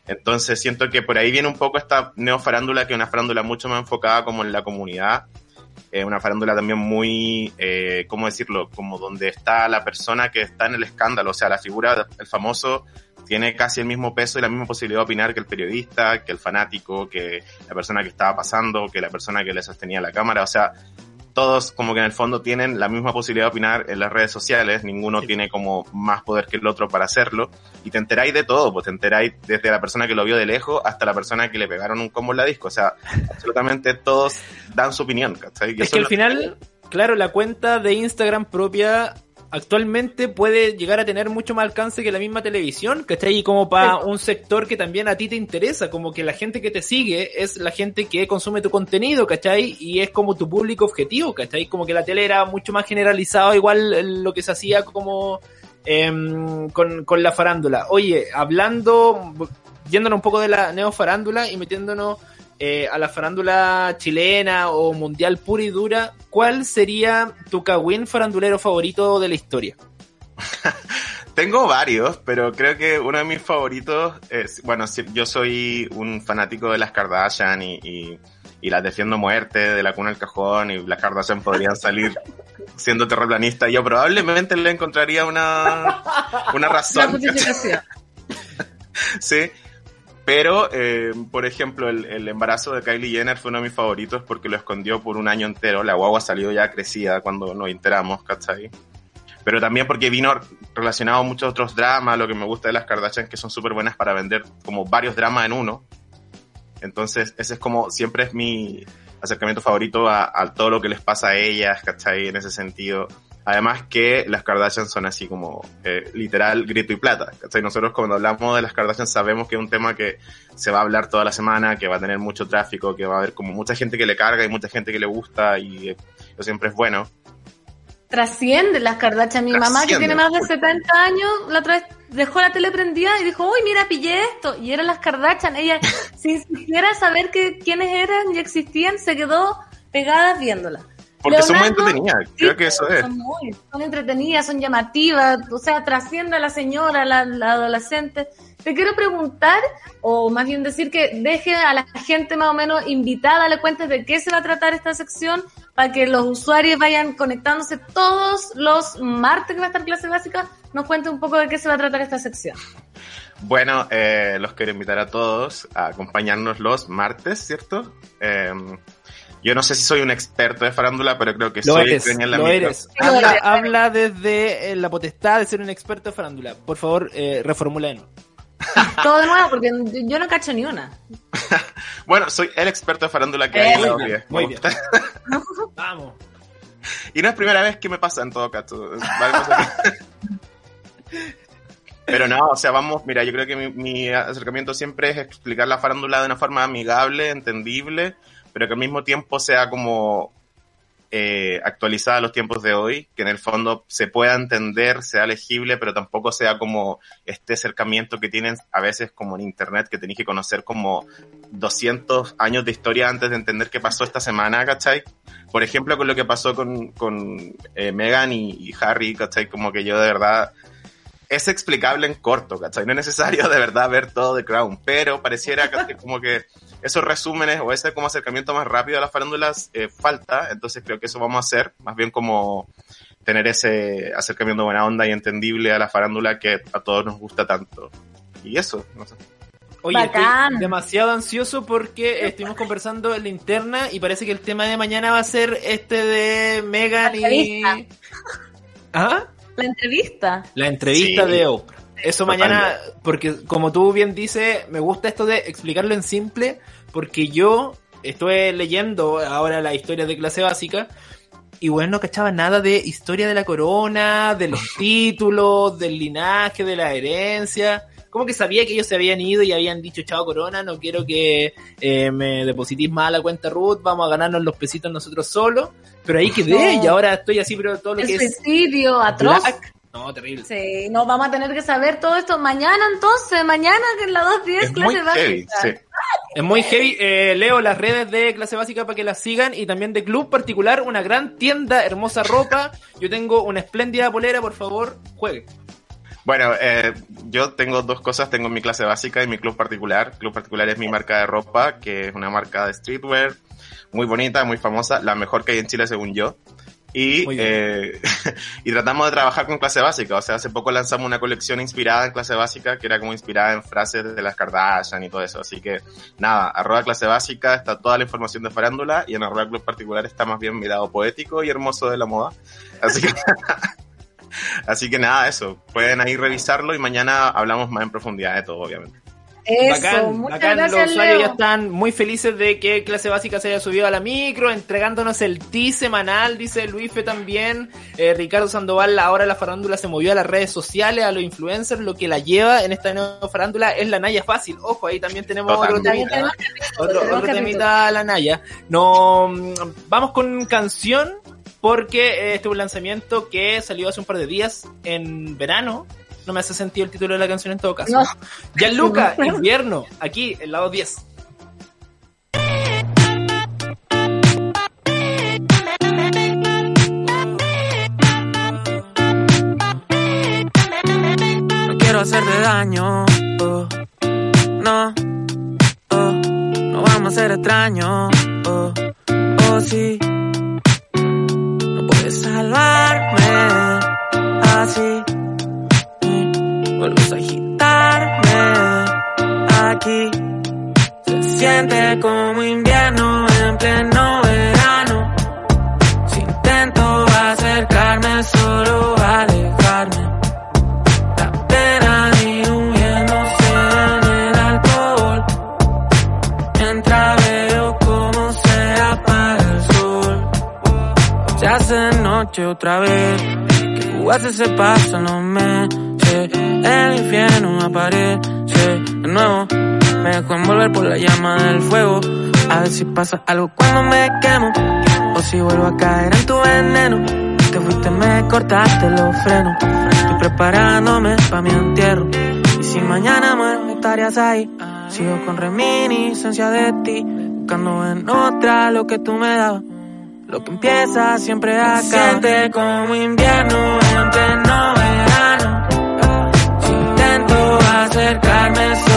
Entonces siento que por ahí viene un poco esta neofarándula, que es una farándula mucho más enfocada como en la comunidad, eh, una farándula también muy, eh, ¿cómo decirlo? Como donde está la persona que está en el escándalo, o sea, la figura, el famoso, tiene casi el mismo peso y la misma posibilidad de opinar que el periodista, que el fanático, que la persona que estaba pasando, que la persona que le sostenía la cámara, o sea, todos como que en el fondo tienen la misma posibilidad de opinar en las redes sociales, ninguno tiene como más poder que el otro para hacerlo, y te enteráis de todo, pues te enteráis desde la persona que lo vio de lejos hasta la persona que le pegaron un combo en la disco, o sea, absolutamente todos dan su opinión, ¿cachai? Y Es que al final, claro, la cuenta de Instagram propia actualmente puede llegar a tener mucho más alcance que la misma televisión, ¿cachai? Y como para un sector que también a ti te interesa, como que la gente que te sigue es la gente que consume tu contenido, ¿cachai? Y es como tu público objetivo, ¿cachai? Como que la tele era mucho más generalizado, igual eh, lo que se hacía como em, con, con la farándula. Oye, hablando, yéndonos un poco de la neofarándula y metiéndonos eh, a la farándula chilena o mundial pura y dura, ¿cuál sería tu cagüín farandulero favorito de la historia? Tengo varios, pero creo que uno de mis favoritos es, bueno, yo soy un fanático de las Kardashian y, y, y las defiendo muerte, de la cuna al cajón, y las Kardashian podrían salir siendo terraplanista. Yo probablemente le encontraría una, una razón. sí. Pero, eh, por ejemplo, el, el embarazo de Kylie Jenner fue uno de mis favoritos porque lo escondió por un año entero. La guagua salió ya crecida cuando nos enteramos, ¿cachai? Pero también porque vino relacionado a muchos otros dramas. Lo que me gusta de las Kardashian que son súper buenas para vender como varios dramas en uno. Entonces, ese es como, siempre es mi acercamiento favorito a, a todo lo que les pasa a ellas, ¿cachai? En ese sentido. Además que las Kardashian son así como eh, literal grito y plata. ¿cachai? Nosotros cuando hablamos de las Kardashian sabemos que es un tema que se va a hablar toda la semana, que va a tener mucho tráfico, que va a haber como mucha gente que le carga y mucha gente que le gusta y eh, eso siempre es bueno. Trasciende las Kardashian. Mi mamá, que tiene más de 70 años, la otra vez dejó la tele prendida y dijo, uy, mira, pillé esto. Y eran las Kardashian. Ella, sin siquiera saber que, quiénes eran y existían, se quedó pegada viéndola. Porque son muy Leonardo, entretenidas, creo que eso es. Son, muy, son entretenidas, son llamativas, o sea, trasciende a la señora, la, la adolescente. Te quiero preguntar, o más bien decir que deje a la gente más o menos invitada, le cuentes de qué se va a tratar esta sección, para que los usuarios vayan conectándose todos los martes que va a estar clase básica, nos cuente un poco de qué se va a tratar esta sección. Bueno, eh, los quiero invitar a todos a acompañarnos los martes, ¿cierto? Eh, yo no sé si soy un experto de farándula, pero creo que Lo soy eres, en la lo micro. eres. Habla, habla desde eh, la potestad de ser un experto de farándula. Por favor, eh, reformula de nuevo. Todo de nuevo, porque yo- no cacho ni una. Bueno, soy el experto de farándula que Eh, hay en la muy bien, OVIE. muy bien. Vamos. Y no es primera vez que me pasa en todo caso. Pero no, o sea, vamos, mira, yo creo que mi, mi acercamiento siempre es explicar la farándula de una forma amigable, entendible, pero que al mismo tiempo sea como eh, actualizada a los tiempos de hoy, que en el fondo se pueda entender, sea legible, pero tampoco sea como este acercamiento que tienen a veces como en internet, que tenéis que conocer como 200 años de historia antes de entender qué pasó esta semana, ¿cachai? Por ejemplo, con lo que pasó con, con eh, Meghan y, y Harry, ¿cachai? Como que yo de verdad es explicable en corto, ¿cachai? No es necesario de verdad ver todo The Crown, pero pareciera que como que esos resúmenes o ese como acercamiento más rápido a las farándulas eh, falta, entonces creo que eso vamos a hacer, más bien como tener ese acercamiento buena onda y entendible a la farándula que a todos nos gusta tanto. Y eso, no sé. Oye, Bacán. estoy demasiado ansioso porque estuvimos conversando en la interna y parece que el tema de mañana va a ser este de Megan y... Entrevista. ¿Ah? La entrevista. La entrevista Sí. de Oprah. Eso mañana, porque como tú bien dices, me gusta esto de explicarlo en simple, porque yo estuve leyendo ahora la historia de clase básica y bueno, no cachaba nada de historia de la corona, de los títulos, del linaje, de la herencia. Como que sabía que ellos se habían ido y habían dicho, chao corona, no quiero que eh, me depositís más a la cuenta Ruth, vamos a ganarnos los pesitos nosotros solos. Pero ahí quedé No. y ahora estoy así, pero todo lo El que es... suicidio atroz. Black. No, terrible. Sí, no, vamos a tener que saber todo esto mañana entonces, mañana que en la 210 Es muy clase heavy, básica. sí. Es muy heavy. Eh, leo las redes de clase básica para que las sigan y también de Club Particular, una gran tienda, hermosa ropa. Yo tengo una espléndida polera, por favor, juegue. Bueno, eh, yo tengo dos cosas. Tengo mi clase básica y mi club particular. Club particular es mi marca de ropa, que es una marca de streetwear muy bonita, muy famosa, la mejor que hay en Chile según yo. Y, eh, y tratamos de trabajar con clase básica. O sea, hace poco lanzamos una colección inspirada en clase básica, que era como inspirada en frases de las Kardashian y todo eso. Así que, nada, arroba clase básica está toda la información de farándula y en arroba club particular está más bien mi lado poético y hermoso de la moda. Así que, así que nada, eso. Pueden ahí revisarlo y mañana hablamos más en profundidad de todo, obviamente. Eso, Bacán, muchas bacán. gracias, Los usuarios ya están muy felices de que clase básica se haya subido a la micro, entregándonos el ti semanal, dice Luife también. Eh, Ricardo Sandoval, ahora la farándula se movió a las redes sociales, a los influencers, lo que la lleva en esta nueva farándula es la Naya fácil. Ojo, ahí también tenemos otro Totalmente. temita. También tenemos Otro, tenemos otro capítulo. temita a la Naya. No, mm, vamos con canción porque eh, este es un lanzamiento que salió hace un par de días en verano. No me hace sentido el título de la canción en todo caso. No. Gianluca, invierno, aquí, el lado 10. No quiero hacerte daño, oh, no, oh, no vamos a ser extraños, oh, oh sí. No puedes salvarme así, vuelves a agitarme aquí. Se siente como invierno en pleno verano. Si intento acercarme, solo alejarme. La pena diluyéndose en el alcohol. Mientras veo cómo se apaga el sol. Se hace noche otra vez. Que jugaste ese paso, no me El infierno aparece de nuevo. Me dejo envolver por la llama del fuego. A ver si pasa algo cuando me quemo. O si vuelvo a caer en tu veneno. Te fuiste, me cortaste los frenos. Estoy preparándome para mi entierro. Y si mañana muero, estarías ahí. Sigo con reminiscencia de ti. Buscando en otra lo que tú me dabas. Lo que empieza siempre acaba. Siente como invierno en acercarme,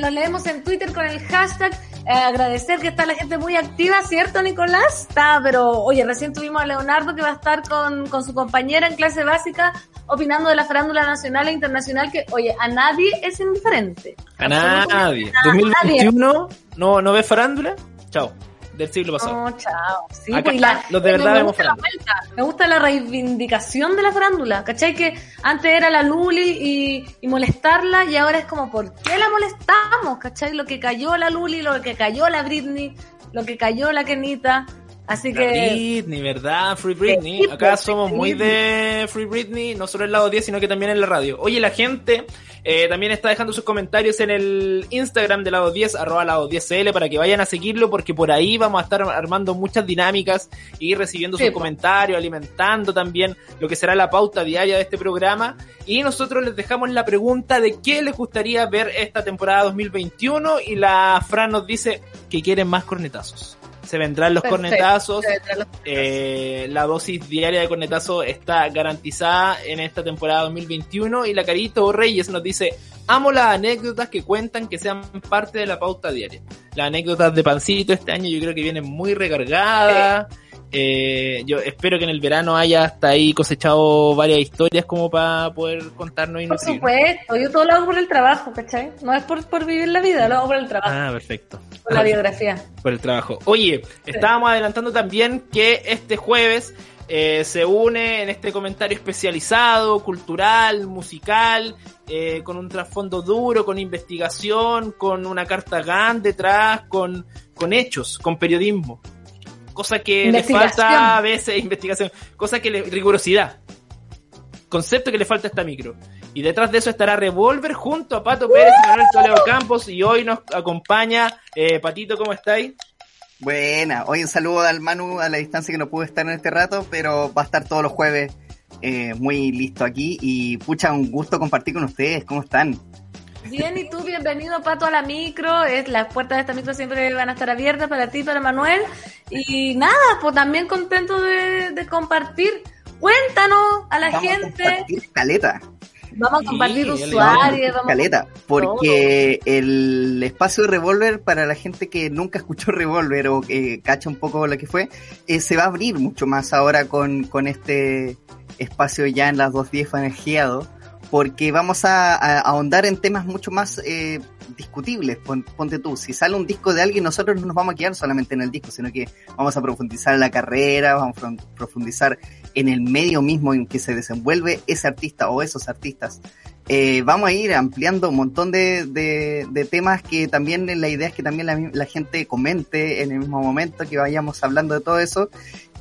franjeado. Eh, lo leemos en Twitter con el hashtag. Eh, agradecer que está la gente muy activa, ¿cierto, Nicolás? Está, pero oye, recién tuvimos a Leonardo que va a estar con, con su compañera en clase básica opinando de la farándula nacional e internacional que, oye, a nadie es indiferente. A nadie. Absolutamente 2021, ¿no, ¿no ves farándula? Chao. Del siglo pasado. No, chao. Sí, Acá pues, la- los de verdad me gusta la farándula. vuelta, Me gusta la reivindicación de la farándula. ¿Cachai? Que antes era la Luli y, y molestarla y ahora es como, ¿por qué la molestamos? ¿Cachai? Lo que cayó la Luli, lo que cayó la Britney, lo que cayó la Kenita. Así La que... Britney, ¿verdad? Free Britney. Sí, Acá pues, somos muy de Free Britney, no solo en el lado 10, sino que también en la radio. Oye, la gente eh, también está dejando sus comentarios en el Instagram de lado 10, arroba lado 10cl, para que vayan a seguirlo, porque por ahí vamos a estar armando muchas dinámicas y recibiendo sus comentarios, alimentando también lo que será la pauta diaria de este programa. Y nosotros les dejamos la pregunta de qué les gustaría ver esta temporada 2021 y la Fran nos dice que quieren más cornetazos. Se vendrán los Perfecto. cornetazos. Se vendrán los- Eh, la dosis diaria de cornetazo está garantizada en esta temporada 2021 y la Carito Reyes nos dice, amo las anécdotas que cuentan que sean parte de la pauta diaria. Las anécdotas de Pancito este año yo creo que vienen muy recargadas. Eh, yo espero que en el verano haya hasta ahí cosechado varias historias como para poder contarnos y Por supuesto, yo todo lo hago por el trabajo, ¿cachai? No es por, por vivir la vida, lo hago por el trabajo, Ah, perfecto. por la biografía. por el trabajo. Oye, estábamos adelantando también que este jueves eh, se une en este comentario especializado, cultural, musical, eh, con un trasfondo duro, con investigación, con una carta GAN detrás, con, con hechos, con periodismo. Cosa que le falta a veces, investigación, cosa que le, rigurosidad. Concepto que le falta a esta micro. Y detrás de eso estará Revolver junto a Pato Pérez y Manuel Toledo Campos. Y hoy nos acompaña eh, Patito, ¿cómo estáis? Buena, hoy un saludo al Manu a la distancia que no pudo estar en este rato, pero va a estar todos los jueves eh, muy listo aquí y pucha, un gusto compartir con ustedes, ¿cómo están? Bien, y tú, bienvenido, Pato, a la micro. Es, las puertas de esta micro siempre van a estar abiertas para ti, para Manuel. Y nada, pues también contento de, de compartir. Cuéntanos a la Vamos a gente. compartir caleta, Vamos a compartir Sí, usuarios. Vamos caleta, porque el espacio de Revolver, para la gente que nunca escuchó Revolver o que cacha un poco lo que fue, eh, se va a abrir mucho más ahora con, con este espacio ya en las 2.10 fanejeado, porque vamos a, ahondar en temas mucho más eh, discutibles. Pon- ponte tú, si sale un disco de alguien, nosotros no nos vamos a quedar solamente en el disco, sino que vamos a profundizar en la carrera, vamos a pro- profundizar en el medio mismo en que se desenvuelve ese artista o esos artistas. Eh, vamos a ir ampliando un montón de, de- de temas que también la idea es que también la, la gente comente en el mismo momento que vayamos hablando de todo eso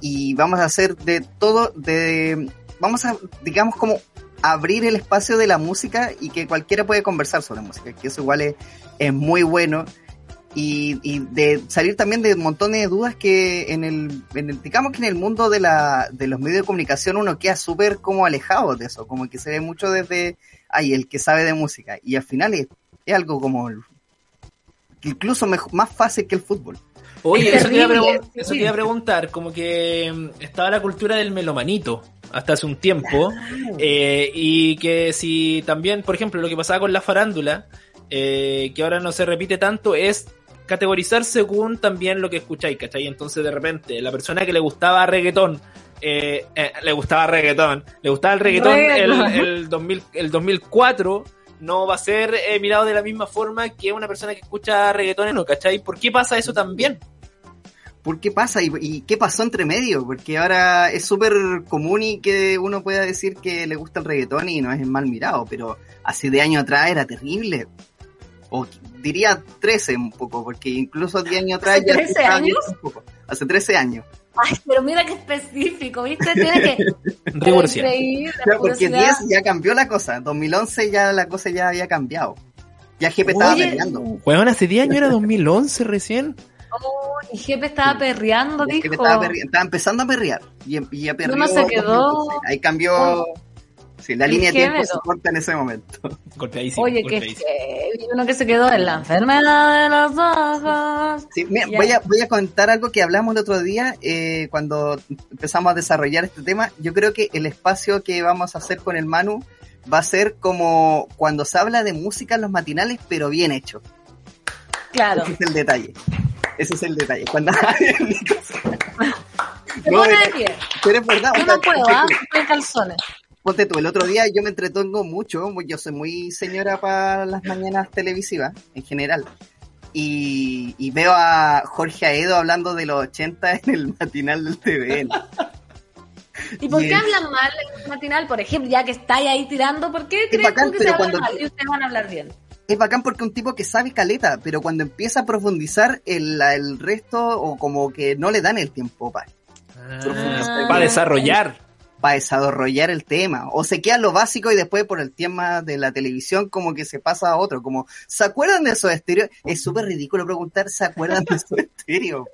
y vamos a hacer de todo, de vamos a, digamos, como abrir el espacio de la música y que cualquiera puede conversar sobre música, que eso igual es, es muy bueno. Y, y de salir también de montón de dudas que en el, en el- digamos que en el mundo de la, de los medios de comunicación uno queda súper como alejado de eso, como que se ve mucho desde, ay, el que sabe de música, y al final es, es algo como, incluso mej- más fácil que el fútbol. Oye, Es eso te, eso te iba a preguntar, como que mm, estaba la cultura del melomanito hasta hace un tiempo, eh, y que si también, por ejemplo, lo que pasaba con la farándula, eh, que ahora no se repite tanto, es categorizar según también lo que escucháis, ¿cachai? Entonces de repente, la persona que le gustaba reggaetón, eh, eh, le gustaba reggaetón, le gustaba el reggaetón el, el, 2000, el 2004, no va a ser eh, mirado de la misma forma que una persona que escucha reggaetón, ¿no? ¿cachai? ¿Por qué pasa eso también? ¿Por qué pasa? ¿Y, y qué pasó entre medio? Porque ahora es súper común y que uno pueda decir que le gusta el reggaetón y no es mal mirado, pero hace de años atrás era terrible. O diría 13 un poco, porque incluso 10 años atrás ¿Hace ya 13 estaba años? un poco. Hace 13 años. Ay, pero mira qué específico, ¿viste? Tiene que. Increíble, la porque curiosidad. 10 ya cambió la cosa. 2011 ya la cosa ya había cambiado. Ya GP estaba peleando. Weón, hace 10 años era 2011 recién. Oh, y Jepe estaba perreando, dijo. estaba, perre- estaba empezando a perrear. Y, y ya perreó no se quedó. 2012. Ahí cambió. Sí, la El línea de tiempo se corta en ese momento. Golpeadísimo. Oye, que uno que se quedó en la enfermedad de los ojos. Sí, mira, voy, a, voy a contar algo que hablamos el otro día eh, cuando empezamos a desarrollar este tema. Yo creo que el espacio que vamos a hacer con el Manu va a ser como cuando se habla de música en los matinales, pero bien hecho. Claro. Ese es el detalle. Ese es el detalle. Cuando... No, de- pie. pero es verdad. Yo no puedo, ¿ah? Estoy en calzones. Ponte tú, el otro día yo me entretengo mucho, yo soy muy señora para las mañanas televisivas, en general. Y, y veo a Jorge Aedo hablando de los 80 en el matinal del TVN. ¿Y por Y qué hablan mal en el matinal? Por ejemplo, ya que estáis ahí tirando, ¿por qué creen que se pero habla cuando- mal y ustedes van a hablar bien? Es bacán porque un tipo que sabe caleta, pero cuando empieza a profundizar el, el resto, o como que no le dan el tiempo para Ah, desarrollar. para desarrollar el tema. O se queda lo básico y después por el tema de la televisión como que se pasa a otro. Como, ¿se acuerdan de esos estéreos? Es súper ridículo preguntar, ¿se acuerdan de esos estéreos?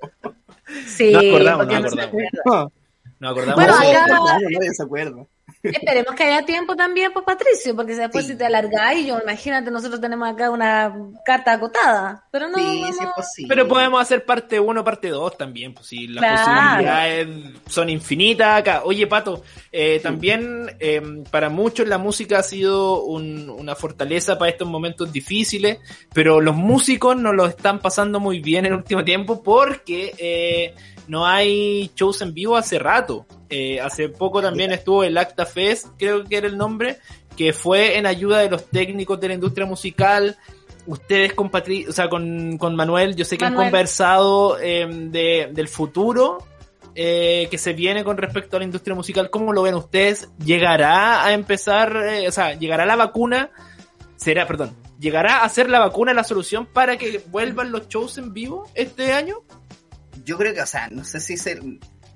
Sí, No acordamos, no no acordamos. No acordamos. Bueno, No, acá- claro, nadie se acuerda. Esperemos que haya tiempo también, pues Patricio, porque después Sí. si te alargáis, yo imagínate, nosotros tenemos acá una carta acotada, pero no, Sí, no, pues sí. Pero podemos hacer parte 1, parte 2 también, pues si las Claro. posibilidades son infinitas acá. Oye, Pato, eh, también eh, para muchos la música ha sido un- una fortaleza para estos momentos difíciles, pero los músicos no lo están pasando muy bien en el último tiempo porque eh, no hay shows en vivo hace rato. Eh, hace poco también estuvo el Acta Fest, creo que era el nombre, que fue en ayuda de los técnicos de la industria musical. Ustedes con Patri o sea, con, con Manuel, yo sé que Manuel. han conversado eh, de, del futuro eh, que se viene con respecto a la industria musical, ¿cómo lo ven ustedes? ¿Llegará a empezar, eh, o sea, llegará la vacuna? Será, perdón, ¿llegará a ser la vacuna la solución para que vuelvan los shows en vivo este año? Yo creo que, o sea, no sé si se,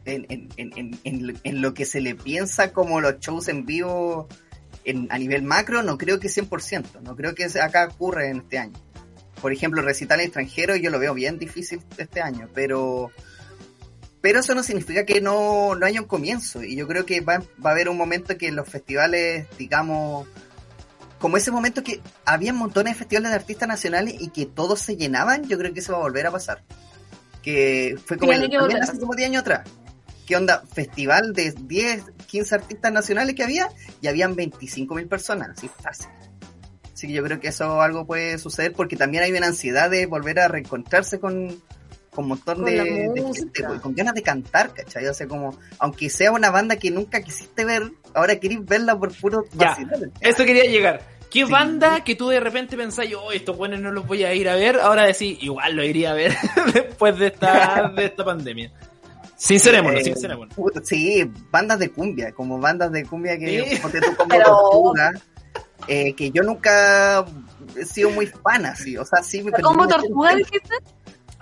en, en, en, en, en- en lo que se le piensa como los shows en vivo en, a nivel macro, no creo que 100%, no creo que acá ocurre en este año. Por ejemplo, recital extranjero yo lo veo bien difícil este año, pero pero eso no significa que no, no haya un comienzo. Y yo creo que va, va a haber un momento que los festivales, digamos, como ese momento que había montones de festivales de artistas nacionales y que todos se llenaban, yo creo que eso va a volver a pasar. Que fue como, el, también hace como 10 años atrás. ¿Qué onda? Festival de 10, 15 artistas nacionales que había y habían 25 mil personas, así fácil. Así que yo creo que eso algo puede suceder porque también hay una ansiedad de volver a reencontrarse con, con un montón Con de, gente, pues, con ganas de cantar, ¿cachai? O sea, como, aunque sea una banda que nunca quisiste ver, ahora querés verla por puro Ya. Eso quería llegar. ¿Qué Sí. banda que tú de repente pensás, oh, estos buenos no los voy a ir a ver? Ahora decís, igual lo iría a ver después de esta, de esta pandemia. Sincerémonos, Eh, sincerémonos. Sí, bandas de cumbia, como bandas de cumbia que Sí. tú como Pero- tortuga, eh, que yo nunca he sido muy fan así, o sea, sí me perdí ¿Cómo mucho tortuga dijiste?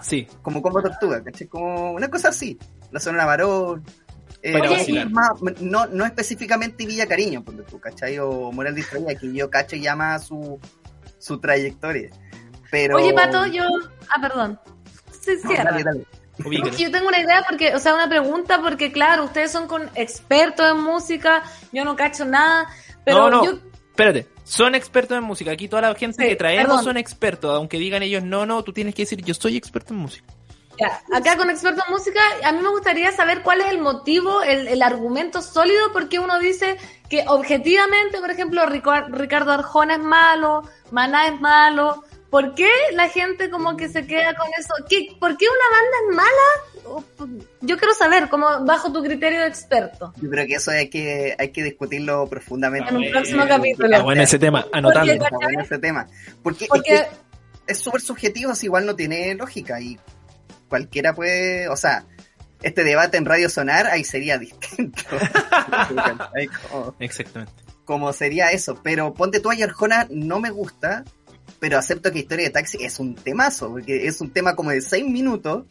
Sí. Como combo tortuga, ¿cachai? Como una cosa así, la zona varón. Eh, vacilar. más- no, no específicamente Villa Cariño, ponte tú, ¿cachai? O Moral Distraída, que yo cacho y llama su, su trayectoria. Pero... Oye, Pato, yo. Ah, perdón. Se No, cierra. dale, dale. Yo tengo una idea porque, o sea, una pregunta porque claro, ustedes son con expertos en música, yo no cacho nada, pero no, no, yo espérate. Son expertos en música. Aquí toda la gente Sí, que traemos perdón. son expertos. Aunque digan ellos no, no, tú tienes que decir yo soy experto en música. ya, acá con expertos en música, a mí me gustaría saber cuál es el motivo, el, el argumento sólido porque uno dice que objetivamente, por ejemplo, Ricardo Arjona es malo, Maná es malo. ¿Por qué la gente como que se queda con eso? ¿Qué, ¿Por qué una banda es mala? Yo quiero saber, como bajo tu criterio de experto. Yo creo que eso hay que, hay que discutirlo profundamente. En un próximo capítulo. Ah, bueno, ese tema, anotando. Porque- Está bueno ese tema. Porque, es que es súper subjetivo, si igual no tiene lógica y cualquiera puede, o sea, este debate en Radio Sonar ahí sería distinto. Como, Exactamente. como sería eso, pero ponte tú a Arjona no me gusta, pero acepto que Historia de Taxi es un temazo, porque es un tema como de seis minutos,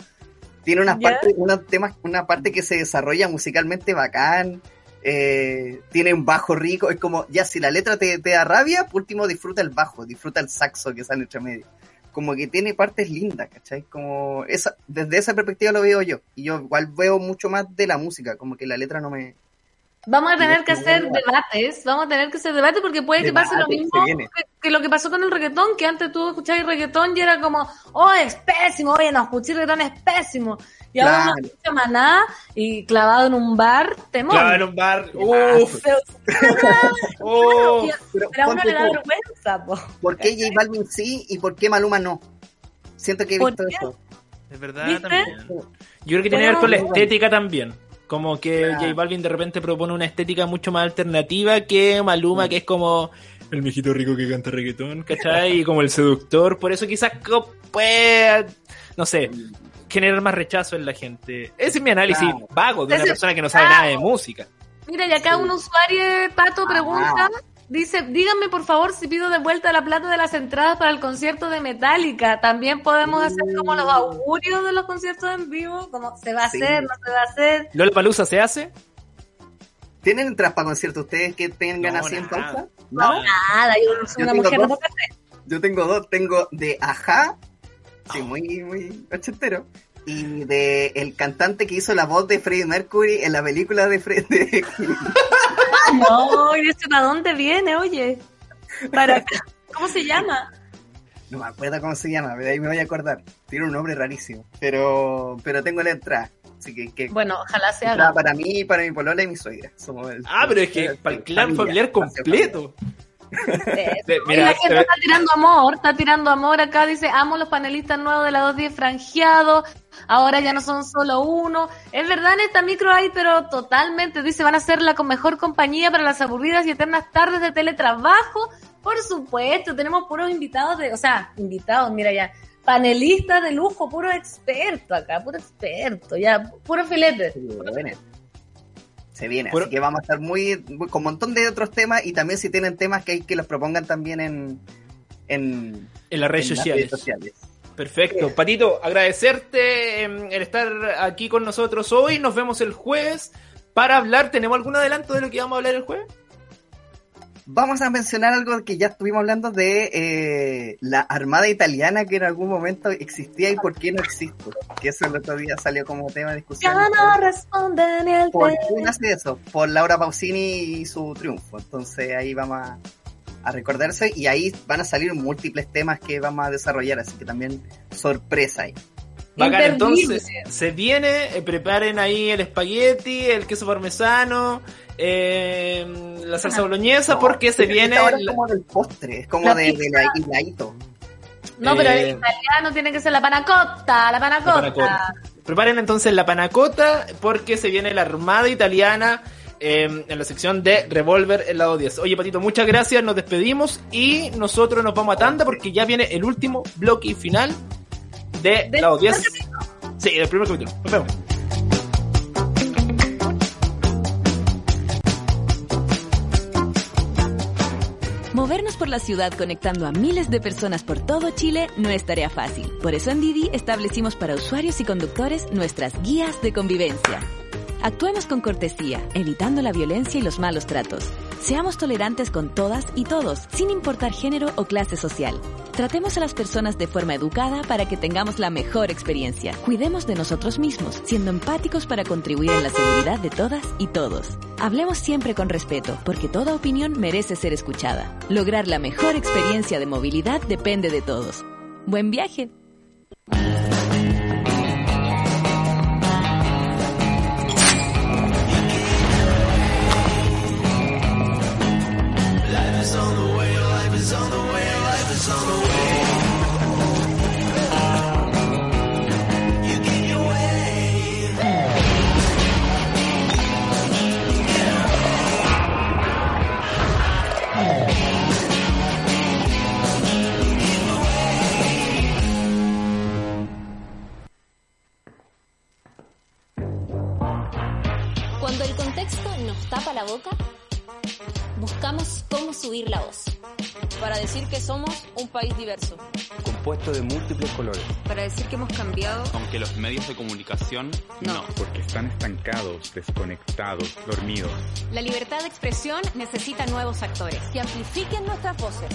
tiene unas Ya. partes, una, temas, una parte que se desarrolla musicalmente bacán, eh, tiene un bajo rico, es como, ya si la letra te, te da rabia, por último disfruta el bajo, disfruta el saxo que sale entre medio. Como que tiene partes lindas, ¿cachai? Como esa, desde esa perspectiva lo veo yo. Y yo igual veo mucho más de la música, como que la letra no me... Vamos a tener que hacer debate. debates, vamos a tener que hacer debates porque puede que pase lo mismo que, que lo que pasó con el reggaetón, que antes tú escuchabas reggaetón y era como, oh, es pésimo, oye, no, escuché reggaetón es pésimo. Y ahora uno escucha maná y clavado en un bar, temor. Claro, en un bar. Uf. Pero, Oh. y- Pero pero a uno le da tú, vergüenza, po. ¿Por qué J Balvin sí y por qué Maluma no? Siento que he ¿Por visto eso. Es verdad ¿Viste? también. Yo creo que tiene que ver con la estética también. Como que Claro. J Balvin de repente propone una estética mucho más alternativa que Maluma, que es como el viejito rico que canta reggaetón, ¿cachai? Y como el seductor. Por eso quizás puede, no sé, generar más rechazo en la gente. Ese es mi análisis Claro. vago de una Ese- persona que no sabe nada de música. Mira, y acá un usuario, Pato, Ah. pregunta, dice, díganme por favor si pido de vuelta la plata de las entradas para el concierto de Metallica. También podemos hacer como los augurios de los conciertos en vivo, como se va a Sí. hacer, no se va a hacer. ¿Lola Palusa se hace? ¿Tienen entradas para conciertos ustedes que tengan No, así en nada. pausa? No, nada, yo soy Yo una tengo mujer dos. Yo tengo dos. Tengo de Aja, sí, muy, muy ochentero. Y de el cantante que hizo la voz de Freddie Mercury en la película de Freddie. No, ¿y eso para dónde viene, oye? Para ¿Cómo se llama? No me acuerdo cómo se llama, de ahí me voy a acordar. Tiene un nombre rarísimo. Pero, pero tengo la entrada. Así que, que Bueno, ojalá se entrada haga. para mí, para mi polola y mi suegra. Somos el- Ah, pero es que el- para el clan familia, familiar completo. Mira, la gente está tirando amor, está tirando amor acá, dice, amo los panelistas nuevos de la 210 franjeados, ahora ya no son solo uno. Es verdad, en esta micro hay, pero totalmente, dice, van a ser la con mejor compañía para las aburridas y eternas tardes de teletrabajo. Por supuesto, tenemos puros invitados de, o sea, invitados, mira ya, panelistas de lujo, puro experto acá, puro experto, ya, puro filete. Se viene. Se viene, así que vamos a estar muy, muy- con un montón de otros temas y también si tienen temas que hay que los propongan también en en, En las redes en sociales. sociales. Perfecto. Patito, agradecerte em, el estar aquí con nosotros hoy. Nos vemos el jueves para hablar. ¿Tenemos algún adelanto de lo que vamos a hablar el jueves? Vamos a mencionar algo que ya estuvimos hablando de eh, la Armada Italiana que en algún momento existía y por qué no existe. Que eso el otro día salió como tema de discusión. Ya no responde ni el ¿Por quién hace eso? Por Laura Pausini y su triunfo. Entonces ahí vamos a, a recordarse y ahí van a salir múltiples temas que vamos a desarrollar, así que también sorpresa ahí. Bacán, entonces se viene, eh, preparen ahí el espagueti, el queso parmesano, eh, la salsa boloñesa, No, porque se viene... Ahora es la- como del postre, es como La de, la isladito. No, pero Eh, el italiano tiene que ser la panacotta, la panacotta. panacota. Preparen entonces la panacota, porque se viene la Armada Italiana eh, en la sección de Revolver el lado 10. Oye, Patito, muchas gracias, nos despedimos y nosotros nos vamos a tanda porque ya viene el último bloque y final de Del lado 10. primer Sí, del primer capítulo. Nos vemos. Movernos por la ciudad conectando a miles de personas por todo Chile no es tarea fácil. Por eso en Didi establecimos para usuarios y conductores nuestras guías de convivencia. Actuemos con cortesía, evitando la violencia y los malos tratos. Seamos tolerantes con todas y todos, sin importar género o clase social. Tratemos a las personas de forma educada para que tengamos la mejor experiencia. Cuidemos de nosotros mismos, siendo empáticos para contribuir en la seguridad de todas y todos. Hablemos siempre con respeto, porque toda opinión merece ser escuchada. Lograr la mejor experiencia de movilidad depende de todos. Buen viaje. Aunque los medios de comunicación no. Porque están estancados, desconectados, dormidos. La libertad de expresión necesita nuevos actores. Que amplifiquen nuestras voces.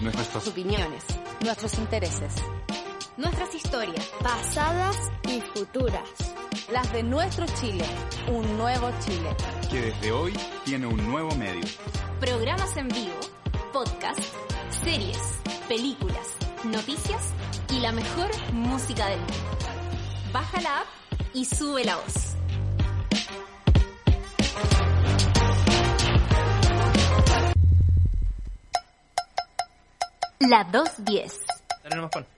Nuestras opiniones. Nuestros intereses. Nuestras historias. Pasadas y futuras. Las de nuestro Chile. Un nuevo Chile. que desde hoy tiene un nuevo medio. Programas en vivo, podcasts, series, películas, noticias y la mejor música del mundo. Baja la app y sube la voz. La 210. Dale nomás, Juan.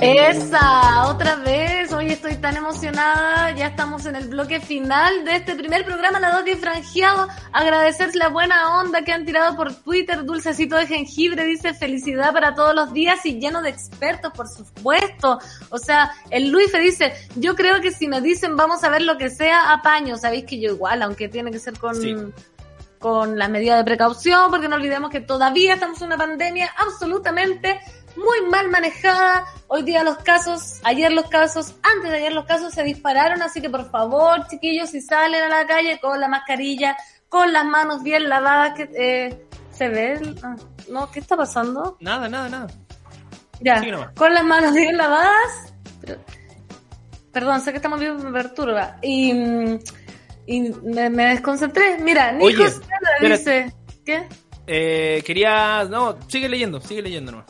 Esa, otra vez. Hoy estoy tan emocionada. Ya estamos en el bloque final de este primer programa, La 210 Franjeado. Agradecerles la buena onda que han tirado por Twitter. Dulcecito de jengibre dice felicidad para todos los días y lleno de expertos, por supuesto. O sea, el Luife dice, yo creo que si me dicen vamos a ver lo que sea, apaño. Sabéis que yo igual, aunque tiene que ser con... Sí. con las medidas de precaución, porque no olvidemos que todavía estamos en una pandemia absolutamente muy mal manejada. Hoy día los casos, ayer los casos, antes de ayer los casos se dispararon, así que por favor, chiquillos, si salen a la calle con la mascarilla, con las manos bien lavadas, que eh, se ve, ah, no, ¿qué está pasando? Nada, nada, nada. Ya, con las manos bien lavadas. Pero- perdón, sé que estamos viendo me perturba. Y, y me, me desconcentré. Mira, Nico Oye, dice. ¿Qué? Eh, quería... No, sigue leyendo, sigue leyendo nomás.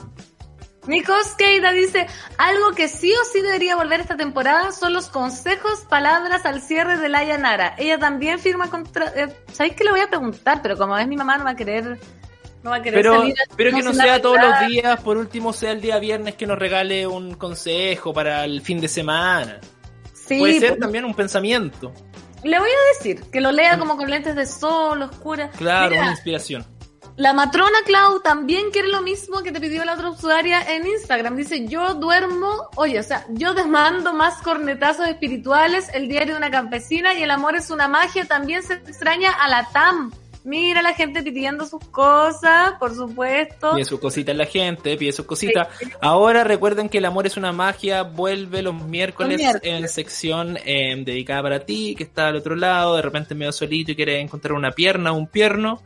Nikos Keita dice, algo que sí o sí debería volver esta temporada son los consejos, palabras al cierre de Laia Nara. Ella también firma contra... Eh, ¿Sabéis que le voy a preguntar? Pero como es mi mamá, no va a querer... No va a querer Pero, salir a- pero que no sea todos los días, por último sea el día viernes que nos regale un consejo para el fin de semana. Sí, Puede ser pues, también un pensamiento. Le voy a decir que lo lea como con lentes de sol, oscura. Claro, Mira, una inspiración. La matrona Clau también quiere lo mismo que te pidió la otra usuaria en Instagram. Dice, yo duermo, oye, o sea, yo desmando más cornetazos espirituales, el diario de una campesina y el amor es una magia. También se extraña a la TAM. Mira la gente pidiendo sus cosas, por supuesto. Pide sus cositas la gente, pide sus cositas. Ahora recuerden que el amor es una magia, vuelve los miércoles, Los miércoles. en sección eh, dedicada para ti, que está al otro lado, de repente medio solito y quieres encontrar una pierna o un pierno.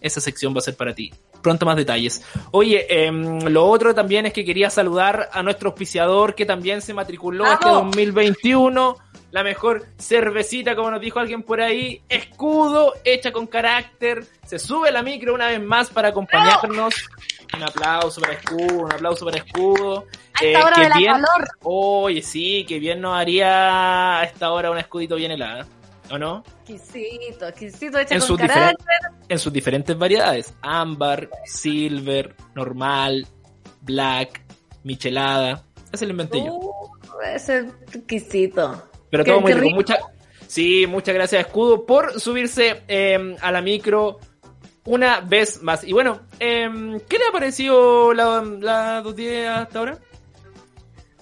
Esa sección va a ser para ti. Pronto más detalles. Oye, em, lo otro también es que quería saludar a nuestro auspiciador que también se matriculó este ¡Vamos! 2021. La mejor cervecita, como nos dijo alguien por ahí, escudo, hecha con carácter. Se sube la micro una vez más para acompañarnos. Un aplauso para escudo, un aplauso para escudo. A esta hora qué de la bien, calor. Oye, sí, que bien nos haría a esta hora un escudito bien helada. ¿O no? Exquisito, exquisito, hecha En con sus, carácter. en sus diferentes variedades. Ámbar, silver, normal, black, michelada. Ese lo inventé yo. Uh, ese exquisito. Pero qué- todo muy rico. rico. Mucha, sí, muchas gracias Escudo por subirse eh, a la micro una vez más. Y bueno, eh, ¿qué le ha parecido la, la 210 hasta ahora?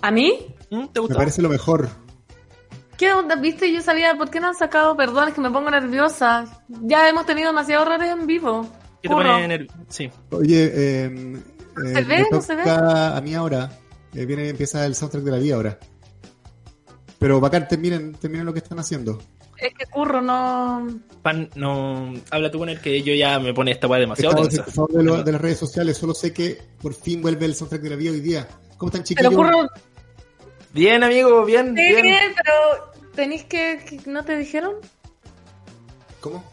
¿A mí? ¿Mm? ¿Te Me parece lo mejor. ¿Qué onda? ¿Viste? Yo sabía, ¿por qué no han sacado? Perdón, es que me pongo nerviosa. Ya hemos tenido demasiados errores en vivo. ¿Qué te Curro. pone nerv- Sí. Oye, eh, eh, ¿Se ve? ¿No se ve? a mí ahora. Eh, viene, empieza el soundtrack de la vida ahora. Pero bacán, terminen, terminen lo que están haciendo. Es que curro, no. Pan, no. Habla tú con él que yo ya me pone esta weá demasiado Estamos tensa. de, lo- de las redes sociales, solo sé que por fin vuelve el soundtrack de la vida hoy día. ¿Cómo están Pero chiquillos? curro. Bien, amigo, bien, Sí, bien. pero tenéis que, que- ¿No te dijeron? ¿Cómo?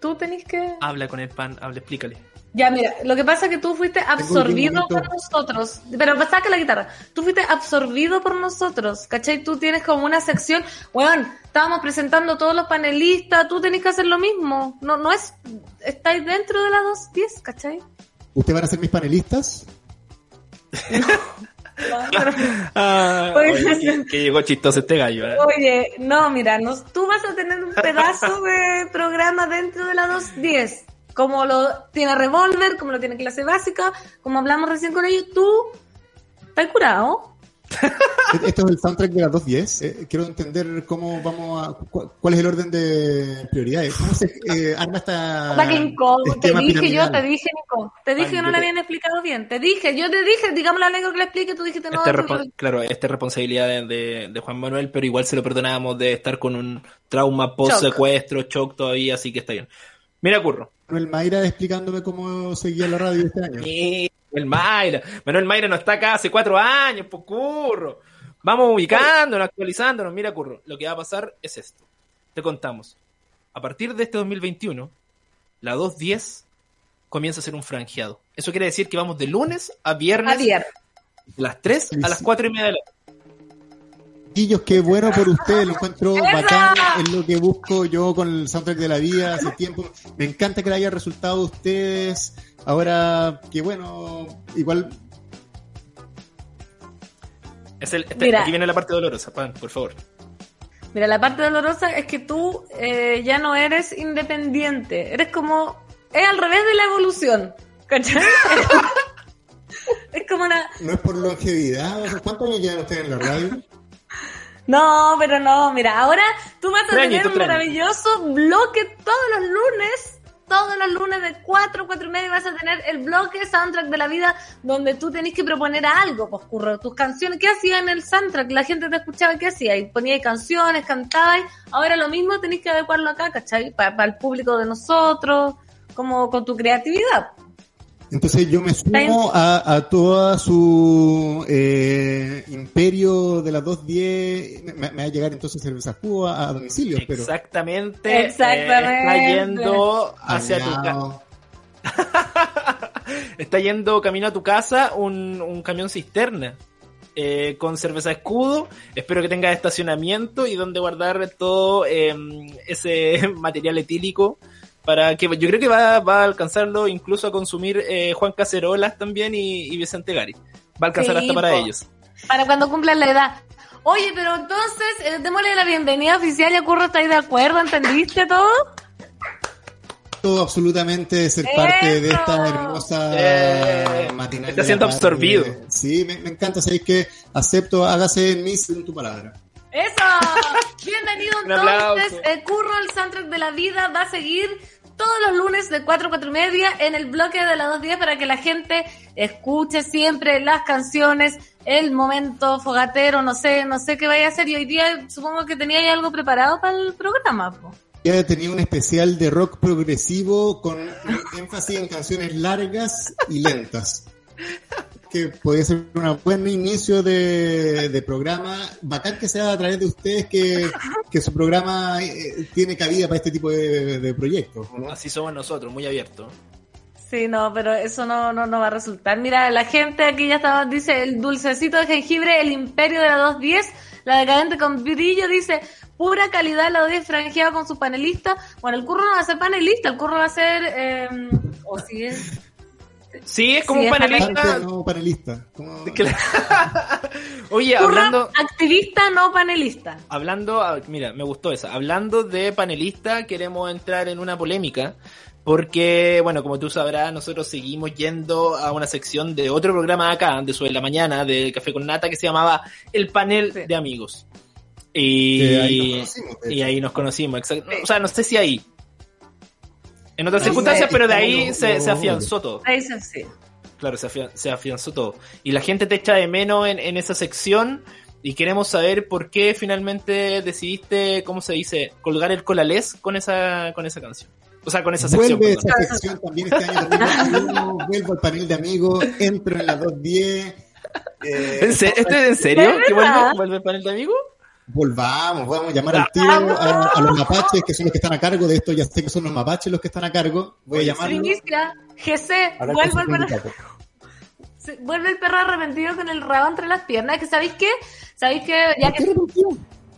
Tú tenés que. Habla con el pan, habla, explícale. Ya, mira, lo que pasa es que tú fuiste absorbido por nosotros. Pero saca la guitarra. Tú fuiste absorbido por nosotros, ¿cachai? Tú tienes como una sección. Weón, estábamos presentando todos los panelistas. Tú tenés que hacer lo mismo. No, no es. Estáis dentro de las 210, ¿cachai? ¿Ustedes van a ser mis panelistas? Ah, oye, que llegó chistoso este gallo. ¿eh? Oye, no, mira, nos, tú vas a tener un pedazo de programa dentro de la 210. Como lo tiene Revolver, como lo tiene clase básica, como hablamos recién con ellos, tú estás curado. E- Esto es el soundtrack de las 2.10. Eh, quiero entender cómo vamos a. cu- ¿Cuál es el orden de prioridades? ¿Cómo se eh, arma esta. Incómodo. Te dije yo, piramidal? te dije, Nico. Te dije que no yo le te- habían explicado bien. Te dije, yo te dije, digamos la lengua que le explique, tú dijiste no. Este tú- claro, esta es responsabilidad de, de- de Juan Manuel, pero igual se lo perdonábamos de estar con un trauma post secuestro, shock todavía, así que está bien. Mira, Curro. Manuel Mayra explicándome cómo seguía la radio este año. Sí, el Mayra. Manuel Mayra no está acá hace cuatro años, pues Curro. Vamos ubicándonos, actualizándonos. Mira, Curro, lo que va a pasar es esto. Te contamos. A partir de este 2021, la 210 comienza a ser un franjeado. Eso quiere decir que vamos de lunes a viernes, A viernes. de las 3 a las 4 y media de la Chiquillos, qué bueno por ustedes, lo encuentro bacán, es lo que busco yo con el soundtrack de la vida hace tiempo. Me encanta que le haya resultado a ustedes. Ahora, que bueno, igual Es el, este- Mira. aquí viene la parte dolorosa, Pan, por favor. Mira, la parte dolorosa es que tú eh, ya no eres independiente. Eres como. Es al revés de la evolución. ¿Cachai? es como una. no es por longevidad. ¿Cuántos años llevan ustedes en la radio? No, pero no, mira, ahora tú vas a tener un maravilloso bloque todos los lunes, todos los lunes de 4, 4 y media vas a tener el bloque soundtrack de la vida donde tú tenés que proponer algo, pues curro, tus canciones, ¿qué hacías en el soundtrack? La gente te escuchaba, ¿qué hacías? Y ponías canciones, cantabas, ahora lo mismo tenés que adecuarlo acá, ¿cachai? Para el público de nosotros, como con tu creatividad. Entonces yo me sumo a, a toda su eh, imperio de las 2.10. Me, me va a llegar entonces cerveza jugo a, a domicilio, pero... Exactamente. eh, Exactamente. está yendo hacia tu casa. está yendo camino a tu casa un, un camión cisterna. eh, con cerveza escudo, espero que tenga estacionamiento y donde guardar todo eh, ese material etílico para que yo creo que va, va a alcanzarlo incluso a consumir eh, Juan Cacerolas también y, y Vicente Gari. Va a alcanzar Sí, hasta para po. ellos. Para cuando cumplan la edad. Oye, pero entonces, eh, démosle la bienvenida oficial y a Curro, ¿estáis de acuerdo? ¿Entendiste todo? contento absolutamente de ser parte de esta hermosa Eh, matinal. está siendo absorbido. Sí, me, me encanta, sabéis que acepto, hágase en mí según tu palabra. ¡Eso! Bienvenido entonces. Eh, Curro, el soundtrack de la vida, va a seguir todos los lunes de 4 a 4 y media en el bloque de las 2.10 para que la gente escuche siempre las canciones, el momento fogatero, no sé, no sé qué vaya a hacer. Y hoy día supongo que tenía algo preparado para el programa. po. Ya tenía un especial de rock progresivo con énfasis en canciones largas y lentas. Que podría ser un buen inicio de, de programa. Bacán que sea a través de ustedes que, que su programa eh, tiene cabida para este tipo de, de proyectos. ¿no? Así somos nosotros, muy abiertos. Sí, no, pero eso no, no, no va a resultar. Mira, la gente aquí ya estaba, dice el dulcecito de jengibre, el imperio de la 210, la decadente con brillo, dice pura calidad la 210 franjeado con su panelista. Bueno, el curro no va a ser panelista, el curro va a ser, eh, o si es, Sí, es como Sí, un panelista. Parte no panelista. Como- Oye, hablando, activista, no panelista. hablando, ah, mira, me gustó esa. Hablando de panelista, queremos entrar en una polémica. Porque, bueno, como tú sabrás, nosotros seguimos yendo a una sección de otro programa acá, de Sobre la Mañana, de Café con Nata, que se llamaba El Panel de Amigos. Y ahí nos conocimos, y ahí nos conocimos, exacto. O sea, no sé si ahí. En otras circunstancias, pero de ahí se, afianzó todo. Ahí se sí. Claro, se, afian- se afianzó todo. Y la gente te echa de menos en, en esa sección y queremos saber por qué finalmente decidiste, ¿cómo se dice? Colgar el colalés con esa, con esa canción. O sea, con esa sección. Vuelve perdón. esa sección también este año 2021, vuelvo al panel de amigos, entro en la 210. eh, ¿En se- ¿Esto es en serio? ¿De ¿Que vuelve, vuelve el panel de amigos? Volvamos, vamos a llamar al tiro a, a los mapaches, que son los que están a cargo de esto. Ya sé que son los mapaches los que están a cargo. Voy a GC, vuelvo al perro, sindicato. sí, vuelve el perro arrepentido con el rabo entre las piernas. Que sabéis qué? Sabéis que ya ¿Por qué que?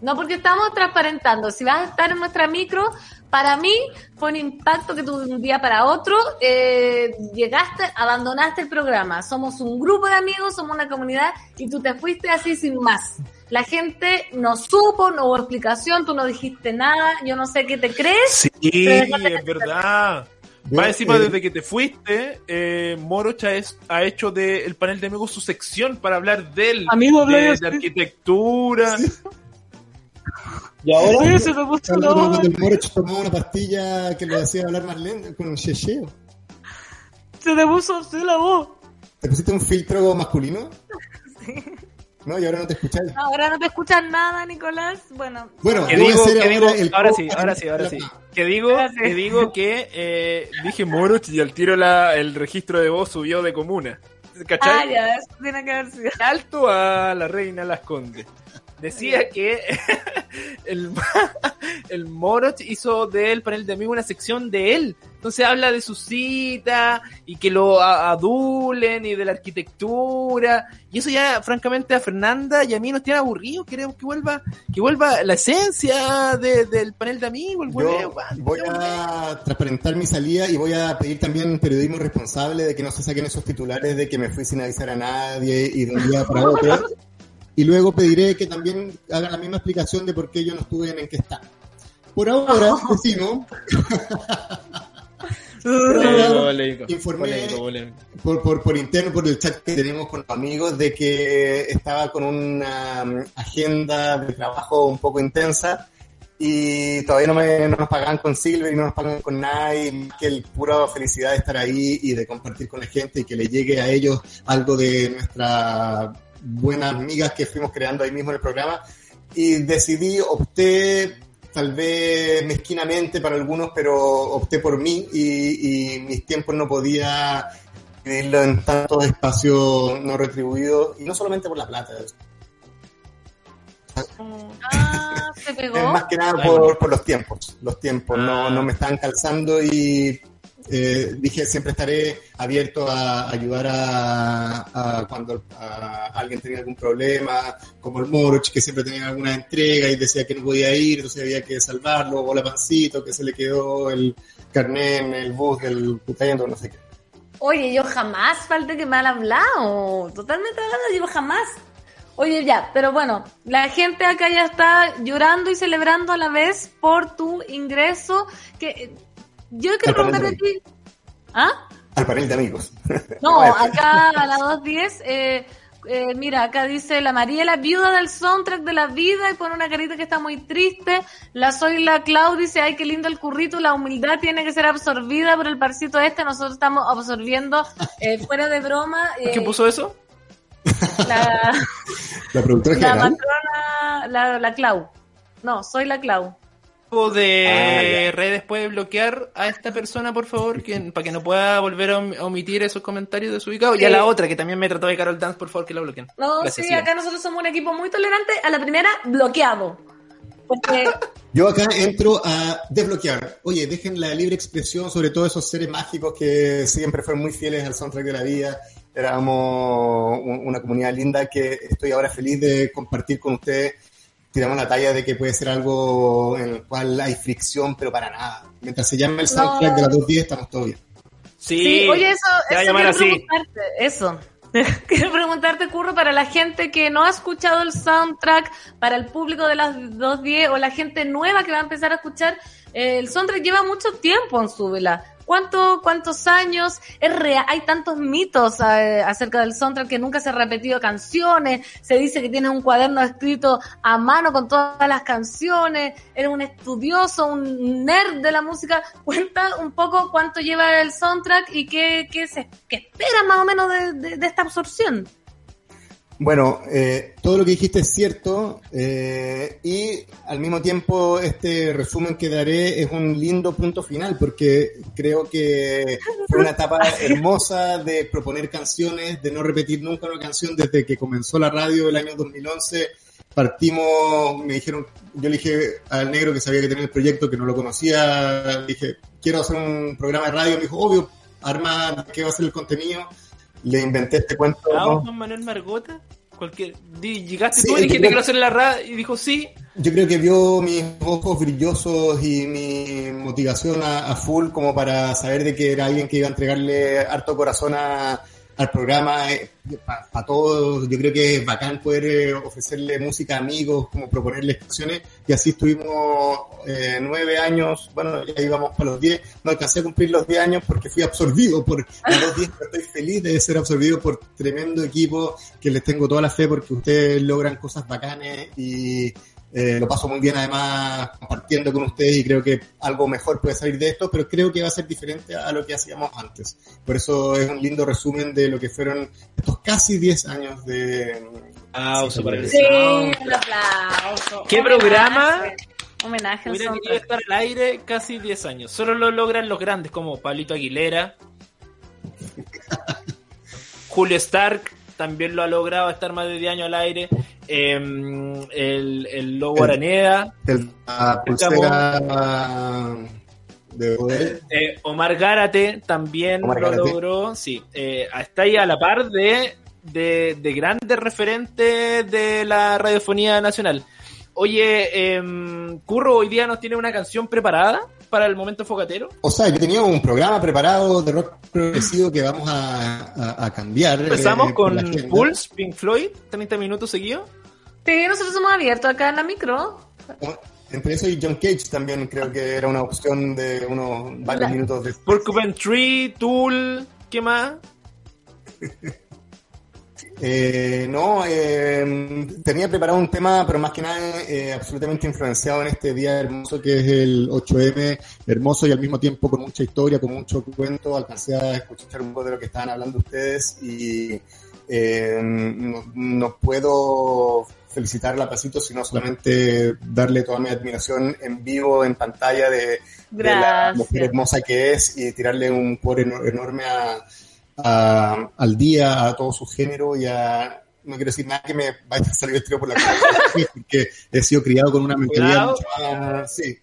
No, porque estamos transparentando. Si vas a estar en nuestra micro, para mí fue un impacto que tuve de un día para otro. eh, llegaste, abandonaste el programa. Somos un grupo de amigos, somos una comunidad y tú te fuiste así sin más. La gente no supo, no hubo explicación, tú no dijiste nada, yo no sé qué te crees. Sí, es verdad. Más encima, eh, desde que te fuiste, eh, Moroch ha, es- ha hecho del panel de amigos su sección para hablar de él. Amigo, de, de arquitectura. Y ahora Oye, se me puso Moroch tomó una pastilla que le hacía hablar más lento con un checheo. Se te puso así la voz. ¿Te pusiste un filtro masculino? No, y ahora no te escucháis. Ahora no te escuchas nada, Nicolás. Bueno, Bueno, Que digo, que ahora digo, el ahora sí, ahora sí, ahora sí. Que digo, que digo que eh, dije Moroch y al tiro la, el registro de voz subió de comuna. ah, ¿Cachai? ya, eso tiene que haber sido. Alto a la reina Las Condes. Decía que el, el Moroch hizo del panel de amigos una sección de él. Entonces habla de su cita y que lo adulen y de la arquitectura. Y eso ya, francamente, a Fernanda y a mí nos tiene aburridos. Queremos que vuelva, que vuelva la esencia de- del panel de amigos, el Yo hueveo, voy a transparentar mi salida y voy a pedir también periodismo responsable de que no se saquen esos titulares de que me fui sin avisar a nadie y de un día para otro. Y luego pediré que también hagan la misma explicación de por qué yo no estuve en Enquesta. Por ahora, decimos, Polémico, polémico, Informé polémico, por, por, por interno, por el chat que tenemos con los amigos, de que estaba con una um, agenda de trabajo un poco intensa y todavía no, me, no nos pagaban con Silver y no nos pagan con nadie, que el pura felicidad de estar ahí y de compartir con la gente y que le llegue a ellos algo de nuestras buenas amigas que fuimos creando ahí mismo en el programa. Y decidí, opté tal vez mezquinamente para algunos, pero opté por mí y, y mis tiempos no podía dividirlo en tantos espacios no retribuidos y no solamente por la plata. Ah, se pegó. Es más que nada por, por los tiempos. Los tiempos no, Ah. no me están calzando y eh, dije siempre estaré abierto a ayudar a, cuando alguien tenía algún problema, como el Moroch, que siempre tenía alguna entrega y decía que no podía ir, entonces había que salvarlo, o la pancito, que se le quedó el carnet en el bus del Putayendo, no sé qué. Oye, yo jamás falté que me han hablado. Totalmente hablando, yo jamás. Oye, ya, pero bueno, la gente acá ya está llorando y celebrando a la vez por tu ingreso. Que, yo quiero preguntarte a ti. ¿Ah? Al panel de amigos. No, acá a la 210, eh, eh, mira, acá dice la Mariela, viuda del soundtrack de la vida, y pone una carita que está muy triste. La Soy la Clau dice, ay, qué lindo el currito, la humildad tiene que ser absorbida por el parcito este. Nosotros estamos absorbiendo, eh, fuera de broma. eh, ¿Quién puso eso? La, La productora la general. patrona, la, la Clau. No, soy la Clau. Tipo de Ah, redes puede bloquear a esta persona, por favor, que, para que no pueda volver a om- a omitir esos comentarios desubicados. Y a Sí. la otra, que también me trató de Carol Dance, por favor, que la bloqueen. No, Gracias, sí, sigan. acá nosotros somos un equipo muy tolerante. A la primera, bloqueado. Porque Yo acá entro a desbloquear. Oye, dejen la libre expresión sobre todos esos seres mágicos que siempre fueron muy fieles al soundtrack de la vida. Éramos un- una comunidad linda que estoy ahora feliz de compartir con ustedes. Tiramos la talla de que puede ser algo en el cual hay fricción, pero para nada. Mientras se llame el soundtrack No. de las 210, estamos todos bien. Sí, oye, eso, eso quiero así. preguntarte, eso. Quiero preguntarte, Curro, para la gente que no ha escuchado el soundtrack, para el público de las 210 o la gente nueva que va a empezar a escuchar, eh, el soundtrack lleva mucho tiempo en su vela. ¿Cuánto, ¿Cuántos años? Es real, hay tantos mitos eh, acerca del soundtrack que nunca se han repetido canciones. Se dice que tienes un cuaderno escrito a mano con todas las canciones. Eres un estudioso, un nerd de la música. Cuenta un poco cuánto lleva el soundtrack y qué, qué, se, qué esperas más o menos de, de- de esta absorción. Bueno, eh, todo lo que dijiste es cierto eh, y al mismo tiempo este resumen que daré es un lindo punto final porque creo que fue una etapa hermosa de proponer canciones, de no repetir nunca una canción desde que comenzó la radio el año 2011. Partimos, me dijeron, yo le dije al negro que sabía que tenía el proyecto, que no lo conocía, le dije, quiero hacer un programa de radio, me dijo, obvio, arma, ¿qué va a ser el contenido? Le inventé este cuento. Ah, ¿no? Juan Manuel Margota. Cualquier... Llegaste Sí, tú y dijiste que quiero hacer la radio y dijo sí. Yo creo que vio mis ojos brillosos y mi motivación a, a full como para saber de que era alguien que iba a entregarle harto corazón a- al programa. Para todos, yo creo que es bacán poder eh, ofrecerle música a amigos, como proponerles canciones. Y así estuvimos eh, nueve años, bueno, ya íbamos para los diez. No alcancé a cumplir los diez años porque fui absorbido por los diez, pero estoy feliz de ser absorbido por tremendo equipo que les tengo toda la fe porque ustedes logran cosas bacanes y eh, lo paso muy bien además compartiendo con ustedes y creo que algo mejor puede salir de esto, pero creo que va a ser diferente a lo que hacíamos antes. Por eso es un lindo resumen de lo que fueron estos casi 10 años de... Aplauso para el Sí, un aplauso. ¿Qué Homenaje. programa? Homenaje al Hubiera estar al aire casi 10 años. Solo lo logran los grandes como Pablito Aguilera. Julio Stark también lo ha logrado estar más de 10 años al aire. Eh, el, el Lobo El- Araneda. el- la pulsera de poder. Eh, Omar Gárate también Omar lo Gárate. logró. Sí, eh, está ahí a la par de, de, de grandes referentes de la radiofonía nacional. Oye, em, Curro hoy día nos tiene una canción preparada para el momento focatero. O sea, yo tenía un programa preparado de rock progresivo que vamos a, a- a cambiar. Empezamos eh, con. Pulse, Pink Floyd, 30 minutos seguidos. Sí, nosotros somos abiertos acá en la micro. Entre eso y John Cage también creo que era una opción de unos varios La- minutos de... Porcupine Tree, Tool, ¿qué más? Eh, no, eh, tenía preparado un tema, pero más que nada eh, absolutamente influenciado en este día hermoso que es el 8M, hermoso y al mismo tiempo con mucha historia, con mucho cuento. Alcancé a escuchar un poco de lo que estaban hablando ustedes y eh, no, no puedo felicitar a Pasito, sino solamente darle toda mi admiración en vivo, en pantalla de, de la mujer hermosa que es y tirarle un por enorme a, a- al día, a todo su género y a... No quiero decir nada que me vaya a salir el tiro por la cara, porque he sido criado con una mentalidad mucho más... Sí.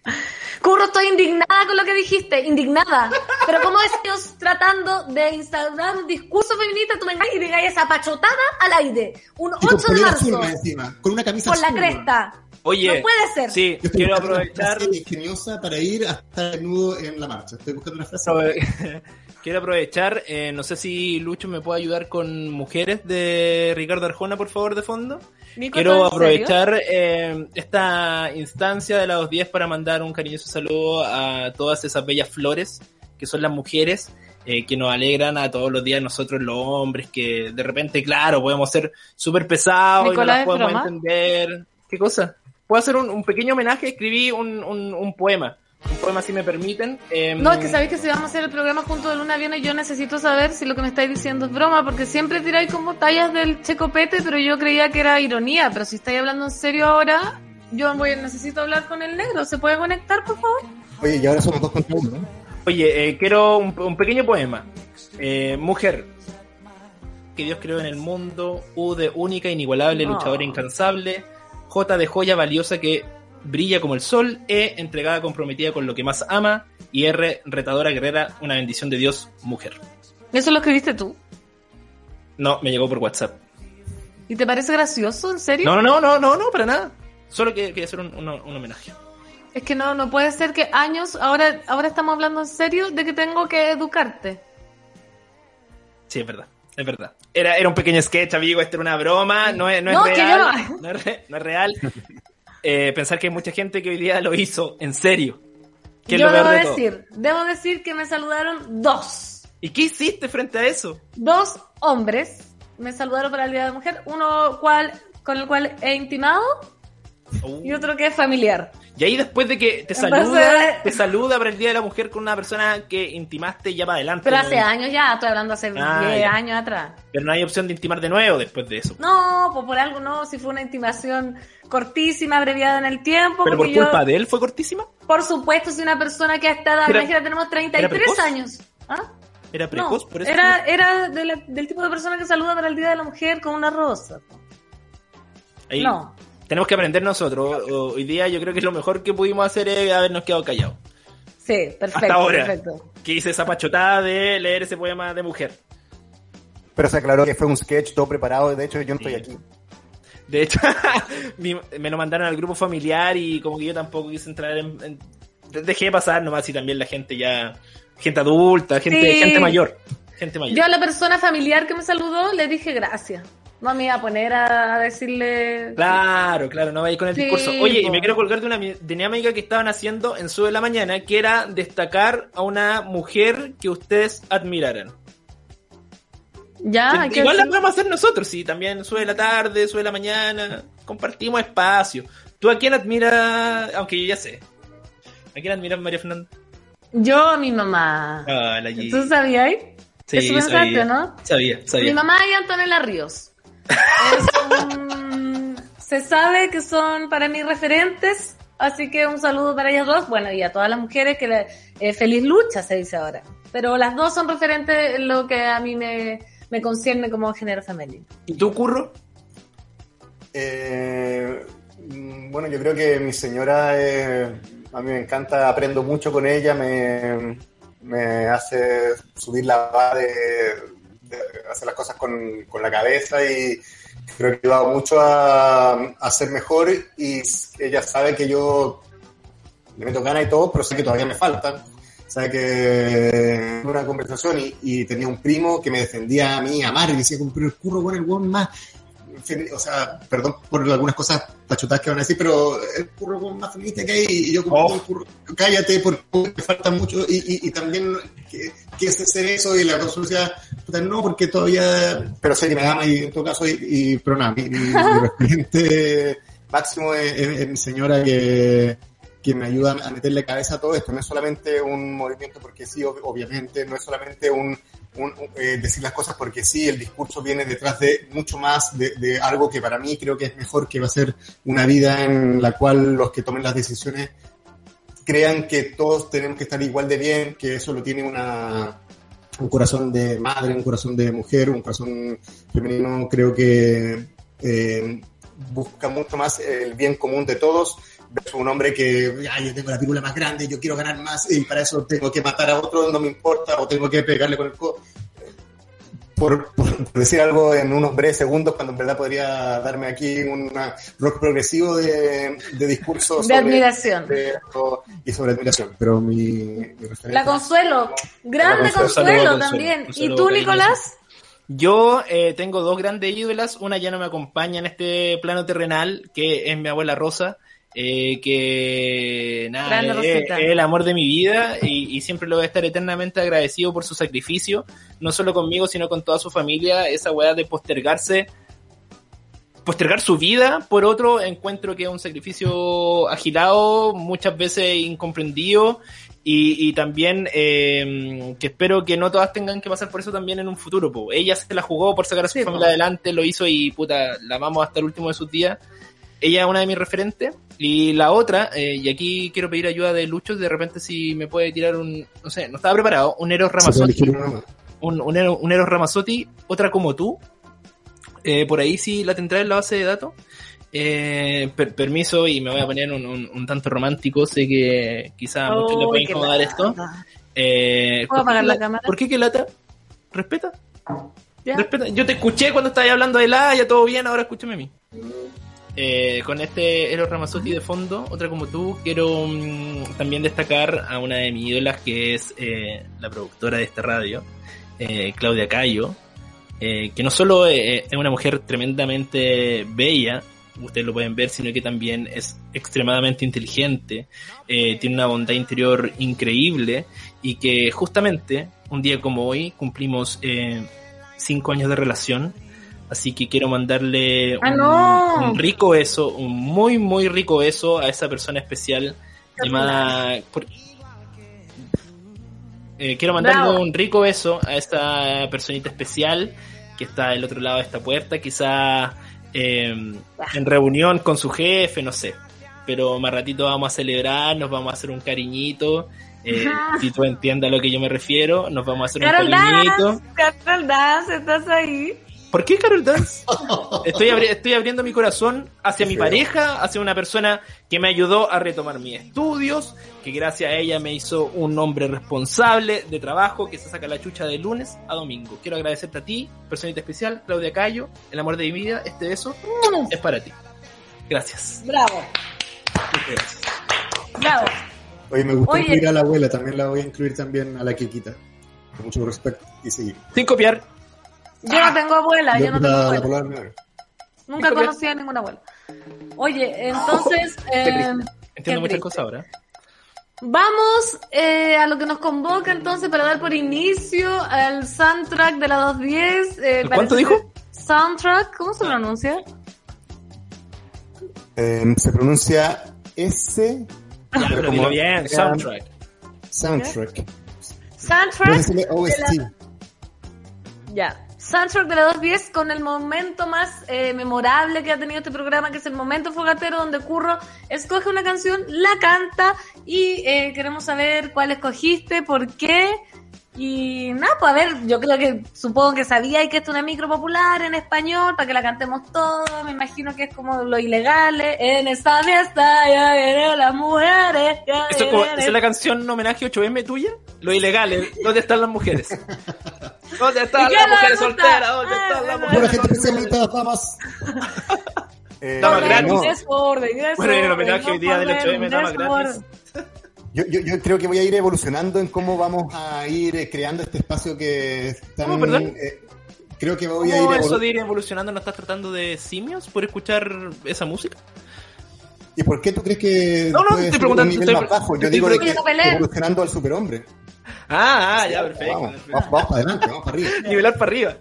Curro, estoy indignada con lo que dijiste, indignada. Pero ¿cómo es Dios tratando de instaurar un discurso feminista? Tú me y digas esa pachotada al aire. Un Y con 8 de marzo. encima, con una camisa Con la azul, cresta. Oye, No puede ser. Sí, Yo estoy quiero buscando una aprovechar. frase ingeniosa para ir hasta el nudo en la marcha. Estoy buscando una frase. quiero aprovechar, eh, no sé si Lucho me puede ayudar con Mujeres de Ricardo Arjona, por favor, de fondo. Nico, Quiero ¿todo en aprovechar eh, esta instancia de la 210 para mandar un cariñoso saludo a todas esas bellas flores que son las mujeres eh, que nos alegran a todos los días nosotros los hombres que de repente, claro, podemos ser súper pesados y no Nicolás, las ¿es podemos entender. ¿Qué cosa? Puedo hacer un, un pequeño homenaje, escribí un, un, un poema. Un poema si me permiten. Em, No, es que sabéis que si vamos a hacer el programa junto de luna a viernes, yo necesito saber si lo que me estáis diciendo es broma, porque siempre tiráis como tallas del checopete, pero yo creía que era ironía. Pero si estáis hablando en serio ahora, yo voy, necesito hablar con el negro. ¿Se puede conectar, por favor? Oye, y ahora somos dos contra uno, ¿no? Oye, eh, quiero un, un pequeño poema. Eh, mujer, que Dios creó en el mundo, U de única, inigualable, No. luchadora incansable, J de joya valiosa que brilla como el sol, E entregada, comprometida con lo que más ama, y R retadora, guerrera, una bendición de Dios, mujer. ¿Eso lo escribiste tú? No, me llegó por WhatsApp. ¿Y te parece gracioso? ¿En serio? No, no, no, no, no, no, para nada. Solo que- quería hacer un, un- un homenaje. Es que no, no puede ser que años, ahora, ahora estamos hablando en serio de que tengo que educarte. Sí, es verdad, es verdad. Era, era un pequeño sketch, amigo, esto era una broma, no es, no es No, que yo real. no- No es, re- no es real. Eh, pensar que hay mucha gente que hoy día lo hizo, en serio. Que es lo debo de todo. decir, debo decir que me saludaron dos. ¿Y qué hiciste frente a eso? Dos hombres me saludaron para el Día de la Mujer, uno cual, con el cual he intimado y otro que es familiar. Y ahí después de que te Entonces- saluda, te saluda para el Día de la Mujer con una persona que intimaste ya para adelante. Pero ¿no? hace años ya, estoy hablando hace Ah, 10 ya. años atrás. Pero no hay opción de intimar de nuevo después de eso. No, pues por algo no, si fue una intimación cortísima, abreviada en el tiempo. Pero por yo- culpa de él fue cortísima. Por supuesto, si una persona que a esta edad, Era- tenemos 33 precoz? años. ¿Ah? Era precoz, No, por eso. era, era de la- del tipo de persona que saluda para el Día de la Mujer con una rosa. Ahí No. Tenemos que aprender nosotros. O- Hoy día yo creo que lo mejor que pudimos hacer es habernos quedado callados. Sí, perfecto. Hasta ahora. perfecto. Que hice esa pachotada de leer ese poema de mujer. Pero se aclaró que fue un sketch todo preparado. De hecho, yo no estoy aquí. De hecho, me lo mandaron al grupo familiar y como que yo tampoco quise entrar en... en- dejé pasar nomás y también la gente ya... Gente adulta, gente, Sí. gente mayor. Gente mayor. Yo a la persona familiar que me saludó le dije gracias. No me iba a poner a decirle. Claro, claro, no vayas con el Sí, discurso. Oye, y me quiero colgar de una mi- dinámica que estaban haciendo en Sube la Mañana, que era destacar a una mujer que ustedes admiraran. Ya, que Igual la podemos hacer nosotros, sí, también sube la tarde, sube la mañana, compartimos espacio. ¿Tú a quién admiras? Aunque yo ya sé. ¿A quién admiras, María Fernanda? Yo a mi mamá. Ah, la. ¿Tú sabías? Sí, sabía. ¿no? Sabía, sabía. Mi mamá y Antonella Ríos. Es un- Se sabe que son para mí referentes, así que un saludo para ellas dos. Bueno, y a todas las mujeres que le- eh, feliz lucha se dice ahora. Pero las dos son referentes en lo que a mí me, me concierne como género femenino. ¿Y tú, Curro? Eh, bueno, yo creo que mi señora, eh, a mí me encanta, aprendo mucho con ella, me, me hace subir la de, de hacer las cosas con, con la cabeza y creo que ayuda mucho a, a ser mejor y ella sabe que yo le meto ganas y todo, pero sé que todavía me falta. Sabe que tuve una conversación y, y tenía un primo que me defendía a mí, a Mar, y decía, pero el curro, bueno, el weón más o sea, perdón por algunas cosas pachotadas que van a decir, pero el curro con más feminista que hay, y yo como el curro, cállate porque te falta mucho, y, y, y también que, que es hacer eso, y la consulta puta, no, porque todavía, pero sé que me ama, y en todo caso, y, y- pero nada, mi, mi, mi referente máximo es, es- es mi señora que, que me ayuda a meterle cabeza a todo esto, no es solamente un movimiento porque sí, ob- obviamente, no es solamente un, un- eh, decir las cosas porque sí, el discurso viene detrás de mucho más de, de algo que para mí creo que es mejor, que va a ser una vida en la cual los que tomen las decisiones crean que todos tenemos que estar igual de bien, que eso lo tiene una, un corazón de madre, un corazón de mujer, un corazón femenino, creo que eh, busca mucho más el bien común de todos. Versus un hombre que, "Ay, yo tengo la pirula más grande, yo quiero ganar más y para eso tengo que matar a otro, no me importa, o tengo que pegarle con el codo. por, por decir algo en unos breves segundos, cuando en verdad podría darme aquí un rock progresivo de, de discurso De admiración. de- y sobre admiración. Pero mi, mi La Consuelo, grande La Consuelo. Consuelo, también. Consuelo ¿Y tú. Nicolás? Yo eh, tengo dos grandes ídolas. Una ya no me acompaña en este plano terrenal, que es mi abuela Rosa, eh, que nada, es, el amor de mi vida y, y siempre lo voy a estar eternamente agradecido por su sacrificio, no solo conmigo, sino con toda su familia. Esa weá de postergarse, postergar su vida por otro, encuentro que es un sacrificio agilado, muchas veces incomprendido. Y, y también eh, que espero que no todas tengan que pasar por eso también en un futuro. po. Ella se la jugó por sacar a su Sí, familia po. adelante, lo hizo y puta, la amamos hasta el último de sus días. Ella es una de mis referentes. Y la otra, eh, y aquí quiero pedir ayuda de Lucho, de repente si me puede tirar un, no sé, no estaba preparado, un Eros Ramazzotti. Un, un, Eros, un Eros Ramazzotti, otra como tú. Eh, por ahí sí la tendrá en la base de datos. Eh, per- permiso y me voy a poner un, un- un tanto romántico, sé que quizá a muchos le puede incomodar esto. Eh, ¿Puedo ¿por qué apagar la la- cámara? ¿Por qué que lata? Respeta. ¿Ya? Respeta. Yo te escuché cuando estabas hablando de la, ya todo bien, ahora escúchame a mí. Eh, con este Eros Ramazzotti de fondo, otra como tú, quiero mm, también destacar a una de mis ídolas que es eh, la productora de esta radio, eh, Claudia Cayo, eh, que no solo eh, es una mujer tremendamente bella, ustedes lo pueden ver, sino que también es extremadamente inteligente, tiene una bondad interior increíble y que justamente un día como hoy cumplimos cinco años de relación, así que quiero mandarle ¡Ah, un, no! un rico beso, un muy muy rico beso a esa persona especial llamada... por- eh, quiero mandarle Bravo. un rico beso a esta personita especial que está del otro lado de esta puerta, quizá eh, en reunión con su jefe, no sé. Pero más ratito vamos a celebrar, nos vamos a hacer un cariñito. eh, si tú entiendes a lo que yo me refiero, nos vamos a hacer un cariñito. Dance, Carol Dance, ¿estás ahí? ¿Por qué Carol Dance? Estoy, abri- estoy abriendo mi corazón hacia mi pareja, hacia una persona que me ayudó a retomar mis estudios, que gracias a ella me hizo un hombre responsable de trabajo que se saca la chucha de lunes a domingo. Quiero agradecerte a ti, personita especial, Claudia Cayo, el amor de mi vida, este beso es para ti. Gracias. Bravo, gracias. bravo. Oye, me gustó Oye. incluir a la abuela, también la voy a incluir también a la Kikita. Con mucho respeto y seguir. Sin copiar. Yo no tengo abuela, yo no tengo la, la abuela. Nunca conocí a ninguna abuela. Oye, entonces, eh, Entiendo muchas cosas ahora. Vamos eh, a lo que nos convoca entonces para dar por inicio al soundtrack de la 210. Eh, ¿El cuánto dijo? Soundtrack, ¿cómo se pronuncia? Eh, se pronuncia S. Ya, pero dilo bien, soundtrack. Soundtrack. Soundtrack. Decirle de la- OST. Ya. Soundtrack de la 210 con el momento más eh, memorable que ha tenido este programa, que es el momento fogatero donde Curro escoge una canción, la canta y eh, queremos saber cuál escogiste, por qué. Y nada, pues a ver, yo creo que supongo que sabíais que esto es una micro popular en español para que la cantemos todos. Me imagino que es como lo ilegal. En esta fiesta ya vienen las mujeres. ya Eso es como, vienen- ¿esa es la canción homenaje 8M tuya? Lo ilegal, ¿eh? ¿dónde están las mujeres? ¿Dónde están ¿Y qué las mujeres gusta? solteras? ¿Dónde Ah, están las bueno. Pura mujeres gente solteras? especialista, damas. Eh, Damas gratis. desorden, Bueno, y el desorden, homenaje hoy día del orden, 8M, damas gratis. Yo, yo, yo creo que voy a ir evolucionando en cómo vamos a ir eh, creando este espacio que están, ¿Cómo, perdón? eh, creo que voy a ir ¿Cómo evolu- eso de ir evolucionando no estás tratando de simios por escuchar esa música? ¿Y por qué tú crees que No, no, estoy preguntando, un nivel estoy- más bajo? Yo digo que evolucionando al superhombre. Ah, ah, ya, perfecto. Vamos, perfecto. vamos, vamos para adelante, vamos para arriba. Nivelar para arriba.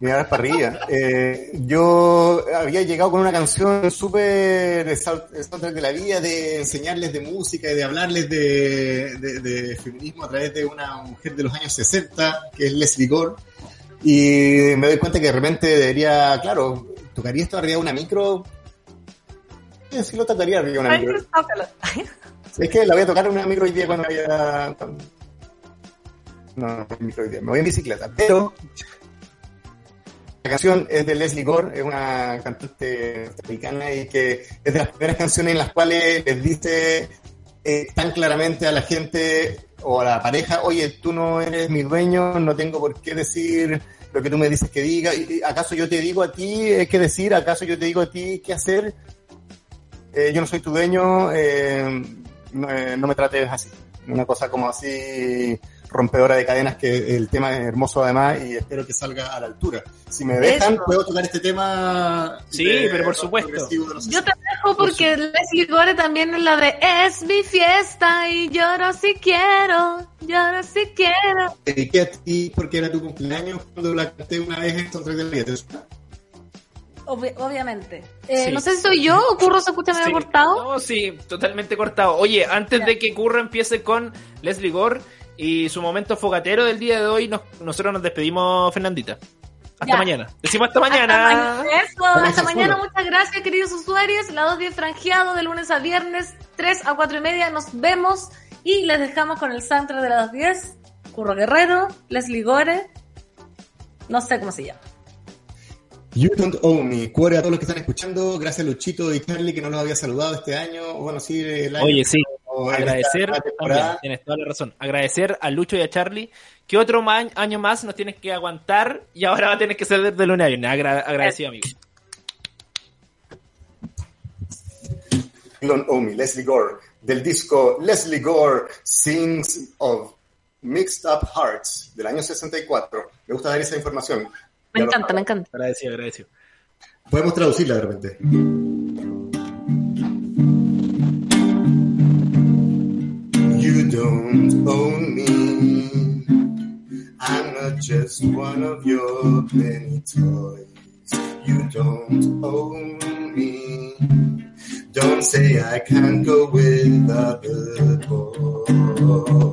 Mirar para arriba. Eh, yo había llegado con una canción súper soundtrack de la vida, de enseñarles de música y de hablarles de, de- de feminismo a través de una mujer de los años 60, que es Leslie Gore. Y me doy cuenta que de repente debería, claro, tocaría esto arriba de una micro. Sí, sí lo tocaría arriba de una micro. Es que la voy a tocar en una micro hoy día cuando vaya. No, no, micro hoy día. Me voy en bicicleta. Pero la canción es de Leslie Gore, es una cantante americana y que es de las primeras canciones en las cuales les dice eh, tan claramente a la gente o a la pareja, oye, tú no eres mi dueño, no tengo por qué decir lo que tú me dices que diga. ¿Y- y ¿Acaso yo te digo a ti eh, qué decir? ¿Acaso yo te digo a ti qué hacer? Eh, yo no soy tu dueño, eh, no, eh, no me trates así. Una cosa como así rompedora de cadenas que el tema es hermoso además y espero que salga a la altura. Si me dejan, Eso. puedo tocar este tema. Sí, de pero por supuesto. Yo te dejo porque Leslie Gore también es la de Es mi fiesta y lloro si quiero, lloro si quiero. Te dediqué a ti porque era tu cumpleaños cuando la canté una vez en Soundtrack de la Vida. ¿te suena? Obvi- obviamente. Eh, Sí. No sé si soy yo o Curro se escucha medio Sí. cortado. No, sí, totalmente cortado. Oye, antes de que Curro empiece con Leslie Gore y su momento fogatero del día de hoy, nos- nosotros nos despedimos, Fernandita. Hasta Ya. mañana. Decimos hasta mañana. Hasta mañana. Eso, hasta mañana. Muchas gracias, queridos usuarios. La 210 franjeado de lunes a viernes, 3 a 4 y media. Nos vemos y les dejamos con el soundtrack de la 210. Curro Guerrero, Leslie Gore. No sé cómo se llama. You Don't Own Me. Cuore a todos los que están escuchando. Gracias a Luchito y Charlie que no los había saludado este año. Bueno, sí, el año. Oye, sí. O Agradecer, también, tienes toda la razón. Agradecer a Lucho y a Charlie que otro año más nos tienes que aguantar y ahora va a tener que ser de lunes a viernes. Agra- agradecido, amigo. Owe Me, Leslie Gore, del disco Leslie Gore Sings of Mixed Up Hearts del año 64. Me gusta dar esa información. Me Ya lo encanta, me encanta. Agradecido, agradecido. Podemos traducirla de repente. You don't own me. I'm not just one of your many toys. You don't own me. Don't say I can't go with other boys.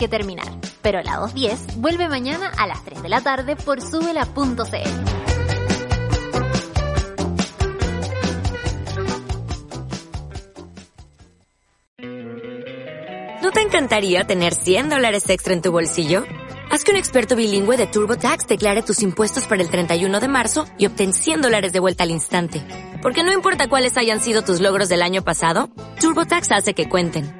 Que terminar. Pero la 210 vuelve mañana a las 3 de la tarde por subela.cl. ¿No te encantaría tener 100 dólares extra en tu bolsillo? Haz que un experto bilingüe de TurboTax declare tus impuestos para el 31 de marzo y obtén 100 dólares de vuelta al instante. Porque no importa cuáles hayan sido tus logros del año pasado, TurboTax hace que cuenten.